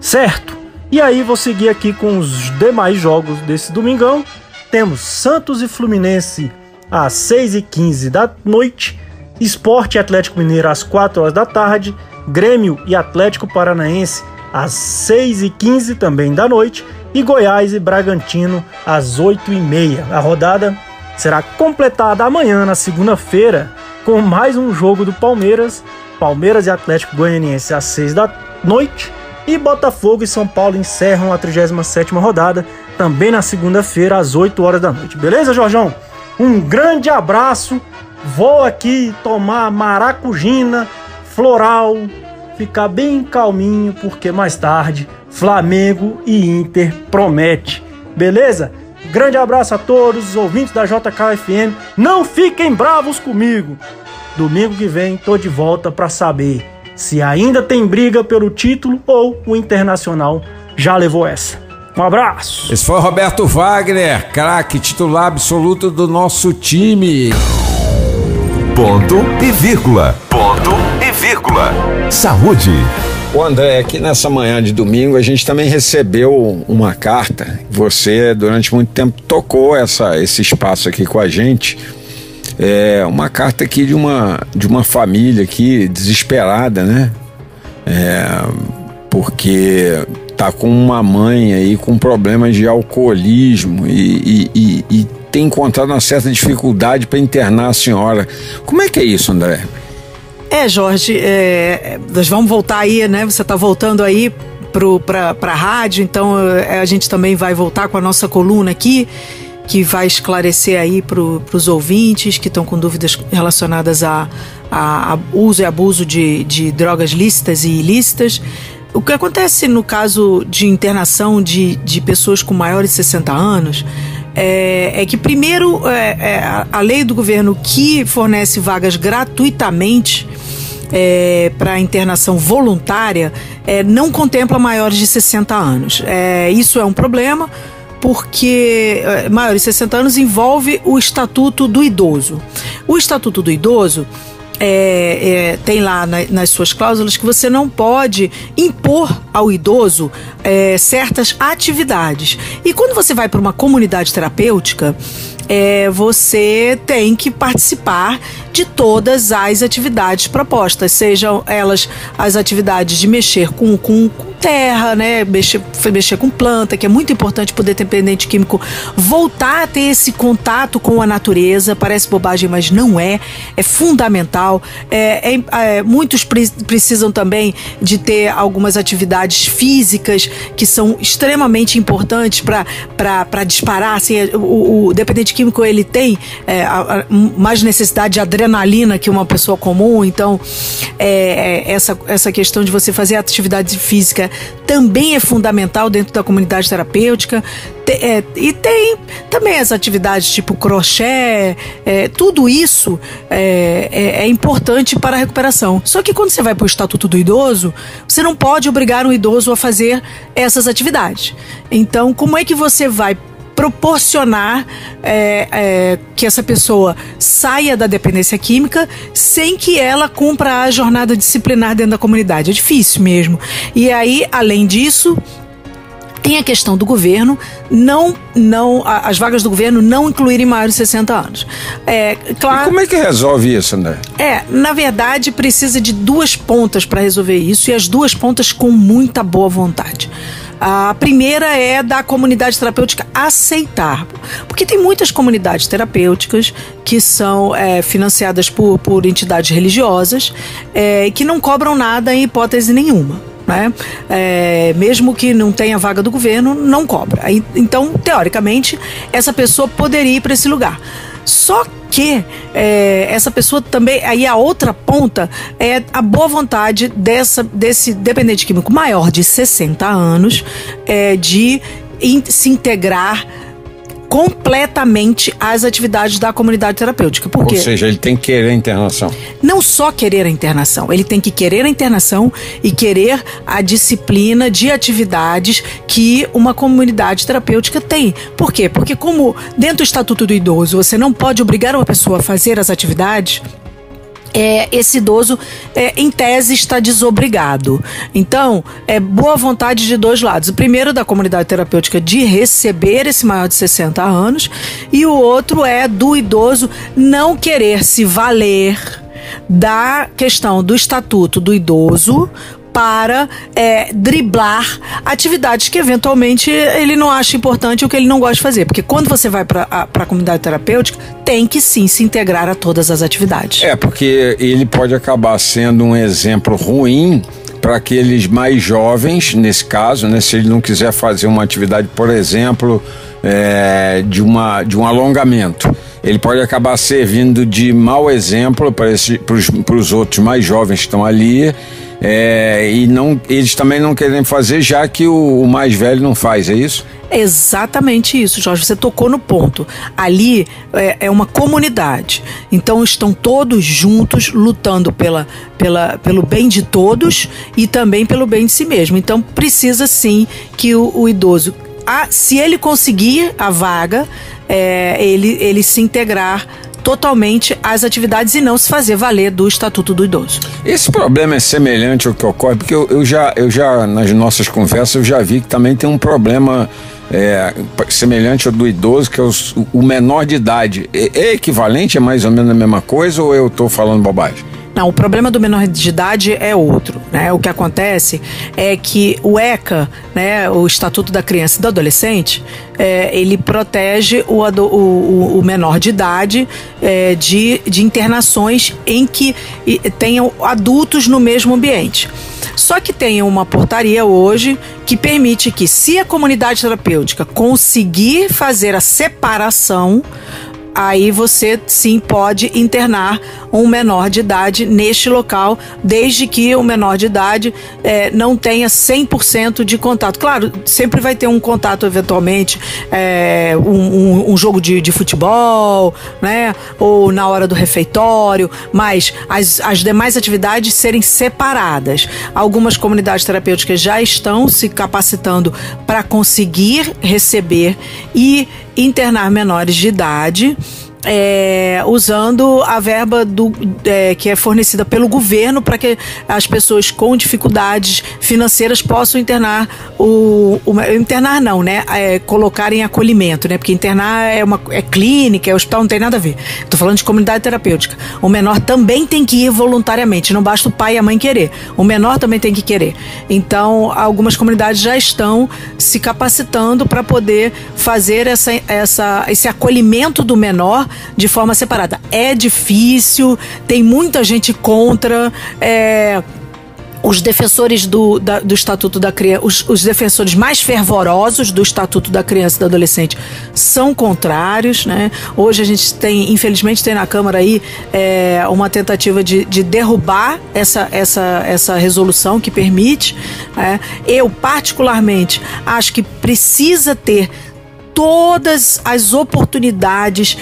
Certo? E aí vou seguir aqui com os demais jogos desse domingão. Temos Santos e Fluminense às 6h15 da noite, Esporte Atlético Mineiro às 4 horas da tarde, Grêmio e Atlético Paranaense às 6h15 também da noite e Goiás e Bragantino às 8h30. A rodada será completada amanhã, na segunda-feira, com mais um jogo do Palmeiras, Palmeiras e Atlético Goianiense às 6 da noite e Botafogo e São Paulo encerram a 37ª rodada também na segunda-feira às 8 horas da noite. Beleza, Jorjão? Um grande abraço. Vou aqui tomar maracujina, floral, ficar bem calminho, porque mais tarde Flamengo e Inter promete. Beleza? Grande abraço a todos os ouvintes da JKFM. Não fiquem bravos comigo. Domingo que vem tô de volta para saber se ainda tem briga pelo título ou o Internacional já levou essa. Um abraço. Esse foi Roberto Wagner, craque titular absoluto do nosso time. Ponto e vírgula. Ponto e vírgula. Saúde. O André, aqui nessa manhã de domingo a gente também recebeu uma carta. Você durante muito tempo tocou essa, esse espaço aqui com a gente. É uma carta aqui de uma de uma família aqui desesperada, né? É, porque tá com uma mãe aí com problemas de alcoolismo e, e, e, e tem encontrado uma certa dificuldade para internar a senhora. Como é que é isso, André? É, Jorge, é, nós vamos voltar aí, né? Você está voltando aí para a rádio, então é, a gente também vai voltar com a nossa coluna aqui, que vai esclarecer aí para os ouvintes que estão com dúvidas relacionadas a, a, a uso e abuso de, de drogas lícitas e ilícitas. O que acontece no caso de internação de, de pessoas com maiores de 60 anos é, é que, primeiro, é, é, a lei do governo que fornece vagas gratuitamente é, para internação voluntária é, não contempla maiores de 60 anos. É, isso é um problema porque é, maiores de 60 anos envolve o Estatuto do Idoso. O Estatuto do Idoso é, é, tem lá na, nas suas cláusulas que você não pode impor ao idoso é, certas atividades. E quando você vai para uma comunidade terapêutica, é, você tem que participar de todas as atividades propostas, sejam elas as atividades de mexer com, com, com terra, né? Mexer, mexer com planta, que é muito importante para o dependente químico voltar a ter esse contato com a natureza. Parece bobagem, mas não é. É fundamental. É, é, é, muitos pre precisam também de ter algumas atividades físicas que são extremamente importantes para disparar. Assim, o, o dependente químico ele tem é, mais necessidade de adrenalina que uma pessoa comum, então é, é, essa, essa questão de você fazer atividade física também é fundamental dentro da comunidade terapêutica. É, e tem também as atividades tipo crochê, é, tudo isso é, é, é, importante para a recuperação. Só que quando você vai para o Estatuto do Idoso, você não pode obrigar um idoso a fazer essas atividades. Então, como é que você vai proporcionar é, é, que essa pessoa saia da dependência química sem que ela cumpra a jornada disciplinar dentro da comunidade. É difícil mesmo. E aí, além disso, tem a questão do governo não não as vagas do governo não incluírem maiores de 60 anos. É, claro. E como é que resolve isso, André? É, na verdade precisa de duas pontas para resolver isso e as duas pontas com muita boa vontade. A primeira é da comunidade terapêutica aceitar, porque tem muitas comunidades terapêuticas que são é, financiadas por, por entidades religiosas é, que não cobram nada em hipótese nenhuma. Né? É, mesmo que não tenha vaga do governo, não cobra. Então, teoricamente, essa pessoa poderia ir para esse lugar. Só que é, essa pessoa também, aí a outra ponta é a boa vontade dessa, desse dependente químico maior de 60 anos é, de in, se integrar completamente às atividades da comunidade terapêutica. Por Ou seja, ele tem que querer a internação. Não só querer a internação, ele tem que querer a internação e querer a disciplina de atividades que uma comunidade terapêutica tem. Por quê? Porque como dentro do Estatuto do Idoso você não pode obrigar uma pessoa a fazer as atividades, é, esse idoso, é, em tese, está desobrigado. Então, é boa vontade de dois lados. O primeiro, da comunidade terapêutica, de receber esse maior de 60 anos, e o outro é do idoso não querer se valer da questão do estatuto do idoso para é, driblar atividades que eventualmente ele não acha importante ou que ele não gosta de fazer. Porque quando você vai para a comunidade terapêutica, tem que sim se integrar a todas as atividades. É, porque ele pode acabar sendo um exemplo ruim para aqueles mais jovens, nesse caso, né, se ele não quiser fazer uma atividade, por exemplo, é, de, uma, de um alongamento ele pode acabar servindo de mau exemplo para os outros mais jovens que estão ali é, e não, eles também não querem fazer, já que o, o mais velho não faz, é isso? exatamente isso, Jorge. Você tocou no ponto. Ali é, é, uma comunidade. Então estão todos juntos lutando pela, pela, pelo bem de todos e também pelo bem de si mesmo. Então precisa sim que o, o idoso, a, se ele conseguir a vaga, é, ele, ele se integrar totalmente às atividades e não se fazer valer do Estatuto do Idoso. Esse problema é semelhante ao que ocorre, porque eu, eu já, eu já, nas nossas conversas, eu já vi que também tem um problema é, semelhante ao do idoso, que é os, o menor de idade. É, é, equivalente? É mais ou menos a mesma coisa ou eu estou falando bobagem? Não, o problema do menor de idade é outro. Né? O que acontece é que o ECA, né, o Estatuto da Criança e do Adolescente, é, ele protege o, o, o, menor de idade é, de, de internações em que tenham adultos no mesmo ambiente. Só que tem uma portaria hoje que permite que, se a comunidade terapêutica conseguir fazer a separação, aí você sim pode internar um menor de idade neste local, desde que o menor de idade é, não tenha 100% de contato. Claro, sempre vai ter um contato eventualmente, é, um, um, um, jogo de, de, futebol, né? Ou na hora do refeitório, mas as, as demais atividades serem separadas. Algumas comunidades terapêuticas já estão se capacitando para conseguir receber e internar menores de idade é, usando a verba do, é, que é fornecida pelo governo para que as pessoas com dificuldades financeiras possam internar o, o internar não, né? É, colocar em acolhimento, né? Porque internar é uma é clínica, é hospital, não tem nada a ver. Estou falando de comunidade terapêutica. O menor também tem que ir voluntariamente, não basta o pai e a mãe querer. O menor também tem que querer. Então, algumas comunidades já estão se capacitando para poder fazer essa, essa, esse acolhimento do menor de forma separada. É difícil, tem muita gente contra. É, os defensores do, da, do Estatuto da Criança, os, os, defensores mais fervorosos do Estatuto da Criança e do Adolescente são contrários, né? Hoje a gente tem, infelizmente, tem na Câmara aí é, uma tentativa de, de derrubar essa, essa, essa resolução que permite. É. Eu, particularmente, acho que precisa ter todas as oportunidades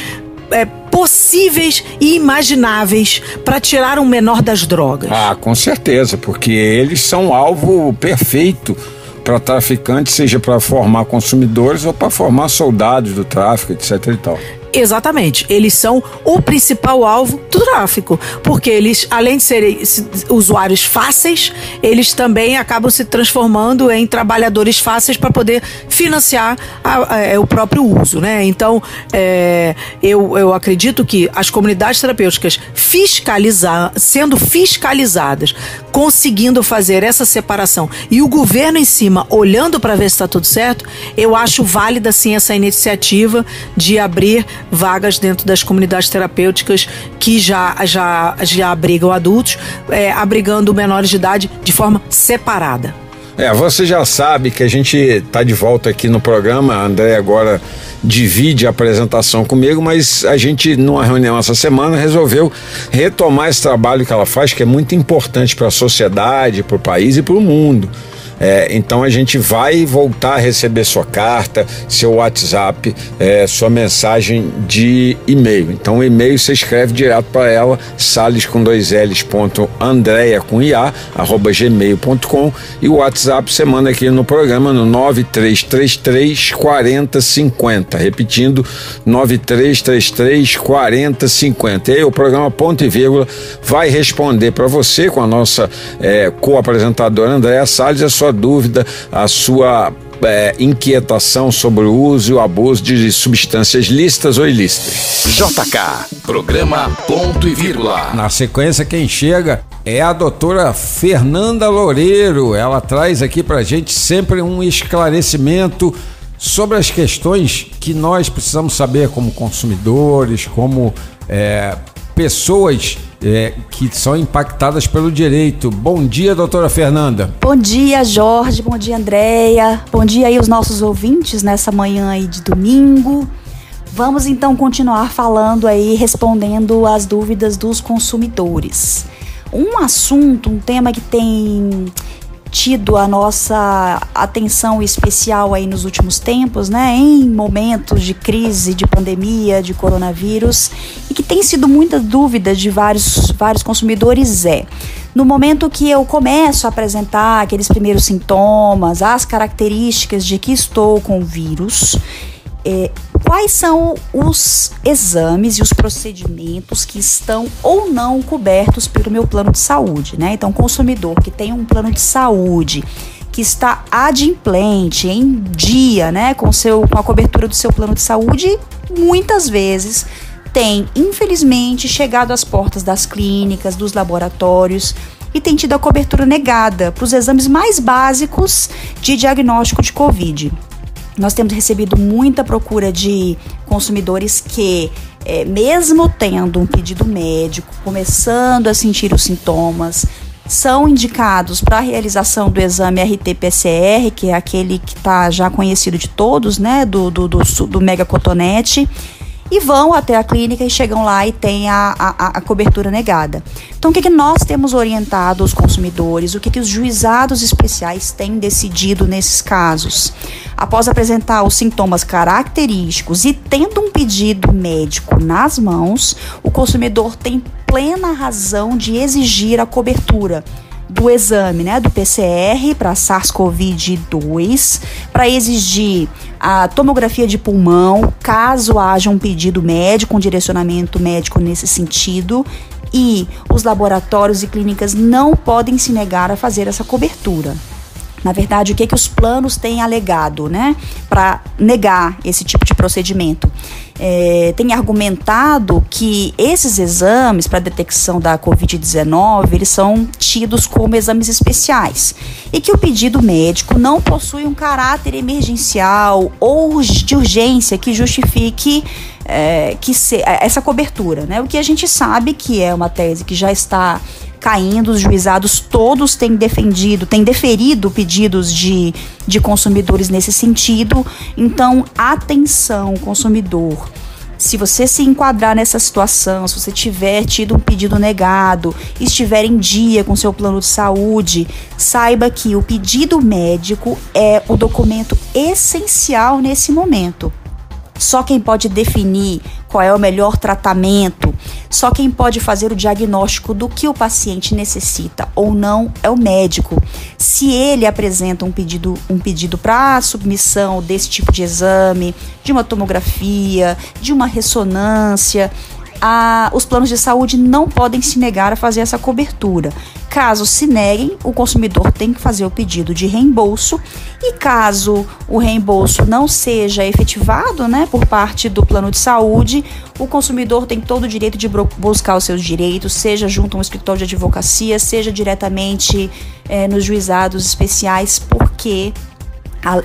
é, possíveis e imagináveis para tirar um menor das drogas. Ah, com certeza, porque eles são alvo perfeito para traficantes, seja para formar consumidores ou para formar soldados do tráfico, etc e tal. Exatamente. Eles são o principal alvo do tráfico. Porque eles, além de serem usuários fáceis, eles também acabam se transformando em trabalhadores fáceis para poder financiar a, a, é, o próprio uso. Né? Então, é, eu, eu acredito que as comunidades terapêuticas fiscalizar, sendo fiscalizadas, conseguindo fazer essa separação e o governo em cima olhando para ver se está tudo certo, eu acho válida sim essa iniciativa de abrir vagas dentro das comunidades terapêuticas que já, já, já abrigam adultos, é, abrigando menores de idade de forma separada. É, você já sabe que a gente está de volta aqui no programa. A André agora divide a apresentação comigo, mas a gente, numa reunião essa semana, resolveu retomar esse trabalho que ela faz, que é muito importante para a sociedade, para o país e para o mundo. É, então a gente vai voltar a receber sua carta, seu WhatsApp, é, sua mensagem de e-mail. Então o e-mail você escreve direto para ela, sales com dois L's ponto Andréia com IA, arroba gmail.com e o WhatsApp você manda aqui no programa no 9333 4050. Repetindo, 9333 4050. E aí o programa Ponto e Vírgula vai responder para você com a nossa é, co-apresentadora Andréia Salles a sua sua dúvida, a sua é, inquietação sobre o uso e o abuso de substâncias lícitas ou ilícitas. JK, programa ponto e vírgula. Na sequência, quem chega é a doutora Fernanda Loureiro. Ela traz aqui pra gente sempre um esclarecimento sobre as questões que nós precisamos saber como consumidores, como é, pessoas é, que são impactadas pelo direito. Bom dia, doutora Fernanda. Bom dia, Jorge. Bom dia, Andréia. Bom dia aí os nossos ouvintes nessa manhã aí de domingo. Vamos então continuar falando aí, respondendo as dúvidas dos consumidores. Um assunto, um tema que tem tido a nossa atenção especial aí nos últimos tempos, né, em momentos de crise, de pandemia, de coronavírus, e que tem sido muita dúvida de vários, vários consumidores é no momento que eu começo a apresentar aqueles primeiros sintomas, as características de que estou com o vírus, é, quais são os exames e os procedimentos que estão ou não cobertos pelo meu plano de saúde, né? Então, consumidor que tem um plano de saúde que está adimplente, em dia, né, com, seu, com a cobertura do seu plano de saúde, muitas vezes tem, infelizmente, chegado às portas das clínicas, dos laboratórios e tem tido a cobertura negada para os exames mais básicos de diagnóstico de Covid. Nós temos recebido muita procura de consumidores que, é, mesmo tendo um pedido médico, começando a sentir os sintomas, são indicados para a realização do exame RT-PCR, que é aquele que está já conhecido de todos, né, do, do, do, do mega cotonete e vão até a clínica e chegam lá e têm a, a, a cobertura negada. Então, o que, que nós temos orientado os consumidores? O que, que os juizados especiais têm decidido nesses casos? Após apresentar os sintomas característicos e tendo um pedido médico nas mãos, o consumidor tem plena razão de exigir a cobertura do exame, né, do PCR para SARS-CoV-2, para exigir a tomografia de pulmão, caso haja um pedido médico, um direcionamento médico nesse sentido, e os laboratórios e clínicas não podem se negar a fazer essa cobertura. Na verdade, o que, que os planos têm alegado, né, para negar esse tipo de procedimento? É, tem argumentado que esses exames para detecção da Covid-19 eles são tidos como exames especiais e que o pedido médico não possui um caráter emergencial ou de urgência que justifique é, que se, essa cobertura, né? O que a gente sabe que é uma tese que já está caindo, os juizados todos têm defendido, têm deferido pedidos de, de consumidores nesse sentido. Então, atenção, consumidor. Se você se enquadrar nessa situação, se você tiver tido um pedido negado, estiver em dia com seu plano de saúde, saiba que o pedido médico é o documento essencial nesse momento. Só quem pode definir qual é o melhor tratamento, só quem pode fazer o diagnóstico do que o paciente necessita ou não é o médico. Se ele apresenta um pedido, um pedido para submissão desse tipo de exame, de uma tomografia, de uma ressonância, a, os planos de saúde não podem se negar a fazer essa cobertura. Caso se neguem, o consumidor tem que fazer o pedido de reembolso e caso o reembolso não seja efetivado, né, por parte do plano de saúde, o consumidor tem todo o direito de buscar os seus direitos, seja junto a um escritório de advocacia, seja diretamente é, nos juizados especiais, porque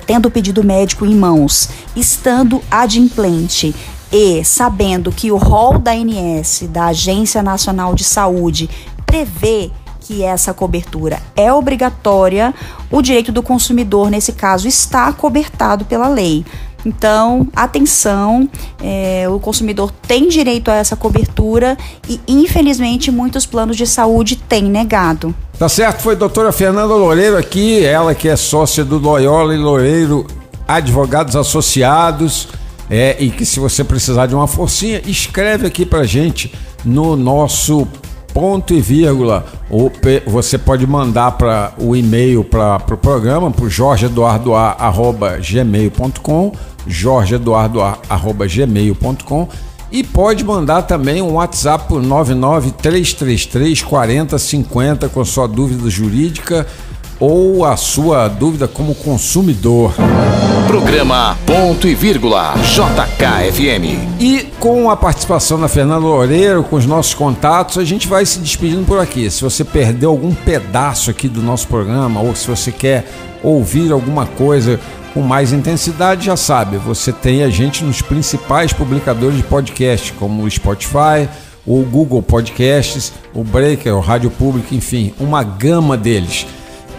tendo o pedido médico em mãos, estando adimplente e sabendo que o rol da ANS, da Agência Nacional de Saúde, prevê que essa cobertura é obrigatória, o direito do consumidor, nesse caso, está cobertado pela lei. Então, atenção, é, o consumidor tem direito a essa cobertura e, infelizmente, muitos planos de saúde têm negado. Tá certo, foi a doutora Fernanda Loureiro aqui, ela que é sócia do Loyola e Loureiro Advogados Associados. É, e que se você precisar de uma forcinha, escreve aqui pra gente no nosso ponto e vírgula. Ou você pode mandar para o e-mail para o pro programa, para o jorgeeduardoa.gmail.com, jorgeeduardoa.gmail.com e pode mandar também um WhatsApp por 99333 4050 com sua dúvida jurídica ou a sua dúvida como consumidor. Programa Ponto e Vírgula JKFM. E com a participação da Fernanda Loureiro, com os nossos contatos, a gente vai se despedindo por aqui. Se você perdeu algum pedaço aqui do nosso programa ou se você quer ouvir alguma coisa com mais intensidade, já sabe, você tem a gente nos principais publicadores de podcast, como o Spotify, o Google Podcasts, o Breaker, o Rádio Público, enfim, uma gama deles.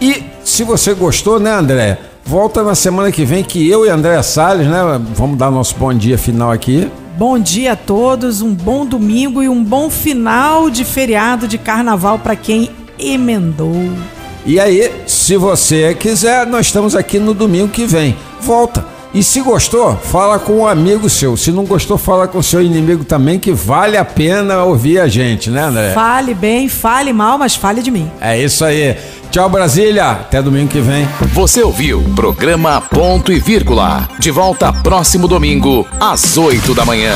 E se você gostou, né, André? Volta na semana que vem que eu e André Salles, né? Vamos dar nosso bom dia final aqui. Bom dia a todos, um bom domingo e um bom final de feriado de carnaval para quem emendou. E aí, se você quiser, nós estamos aqui no domingo que vem. Volta e se gostou, fala com um amigo seu. Se não gostou, fala com seu inimigo também, que vale a pena ouvir a gente, né, André? Fale bem, fale mal, mas fale de mim. É isso aí. Tchau, Brasília. Até domingo que vem. Você ouviu programa Ponto e Vírgula. De volta próximo domingo, às 8 da manhã.